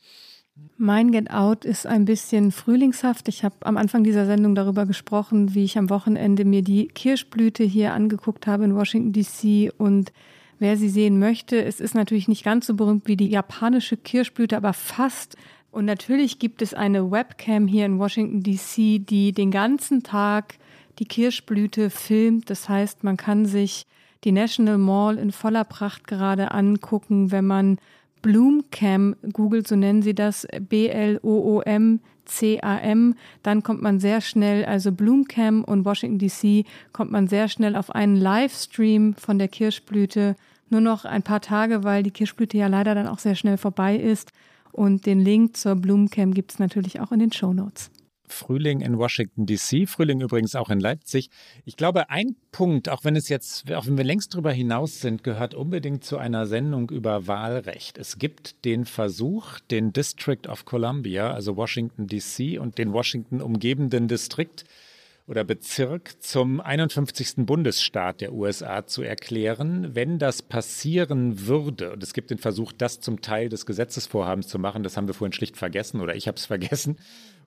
Mein Get Out ist ein bisschen frühlingshaft. Ich habe am Anfang dieser Sendung darüber gesprochen, wie ich am Wochenende mir die Kirschblüte hier angeguckt habe in Washington, DC. Und wer sie sehen möchte, es ist natürlich nicht ganz so berühmt wie die japanische Kirschblüte, aber fast. Und natürlich gibt es eine Webcam hier in Washington, DC, die den ganzen Tag die Kirschblüte filmt. Das heißt, man kann sich die National Mall in voller Pracht gerade angucken, wenn man Bloomcam googelt, so nennen sie das, B-L-O-O-M-C-A-M, dann kommt man sehr schnell, also Bloomcam und Washington DC, kommt man sehr schnell auf einen Livestream von der Kirschblüte. Nur noch ein paar Tage, weil die Kirschblüte ja leider dann auch sehr schnell vorbei ist. Und den Link zur Bloomcam gibt es natürlich auch in den Show Notes. Frühling in Washington DC, Frühling übrigens auch in Leipzig. Ich glaube, ein Punkt, auch wenn es jetzt, auch wenn wir längst darüber hinaus sind, gehört unbedingt zu einer Sendung über Wahlrecht. Es gibt den Versuch, den District of Columbia, also Washington DC und den Washington umgebenden Distrikt oder Bezirk zum 51. Bundesstaat der USA zu erklären. Wenn das passieren würde, und es gibt den Versuch, das zum Teil des Gesetzesvorhabens zu machen, das haben wir vorhin schlicht vergessen oder ich habe es vergessen,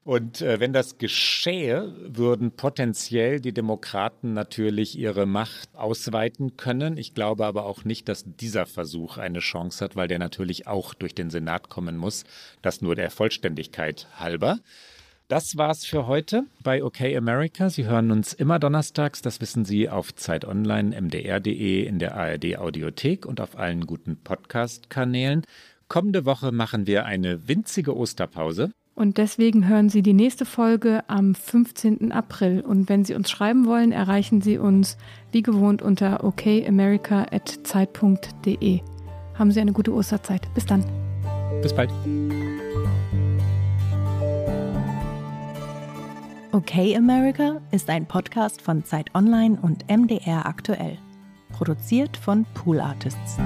Und äh, wenn das geschehe, würden potenziell die Demokraten natürlich ihre Macht ausweiten können. Ich glaube aber auch nicht, dass dieser Versuch eine Chance hat, weil der natürlich auch durch den Senat kommen muss. Das nur der Vollständigkeit halber. Das war's für heute bei OK America. Sie hören uns immer donnerstags, das wissen Sie, auf Zeit Online, mdr.de, in der ARD Audiothek und auf allen guten Podcast-Kanälen. Kommende Woche machen wir eine winzige Osterpause. Und deswegen hören Sie die nächste Folge am 15. April. Und wenn Sie uns schreiben wollen, erreichen Sie uns wie gewohnt unter okamerica.zeit.de. Haben Sie eine gute Osterzeit. Bis dann. Bis bald. Okay America ist ein Podcast von Zeit Online und MDR aktuell. Produziert von Pool Artists.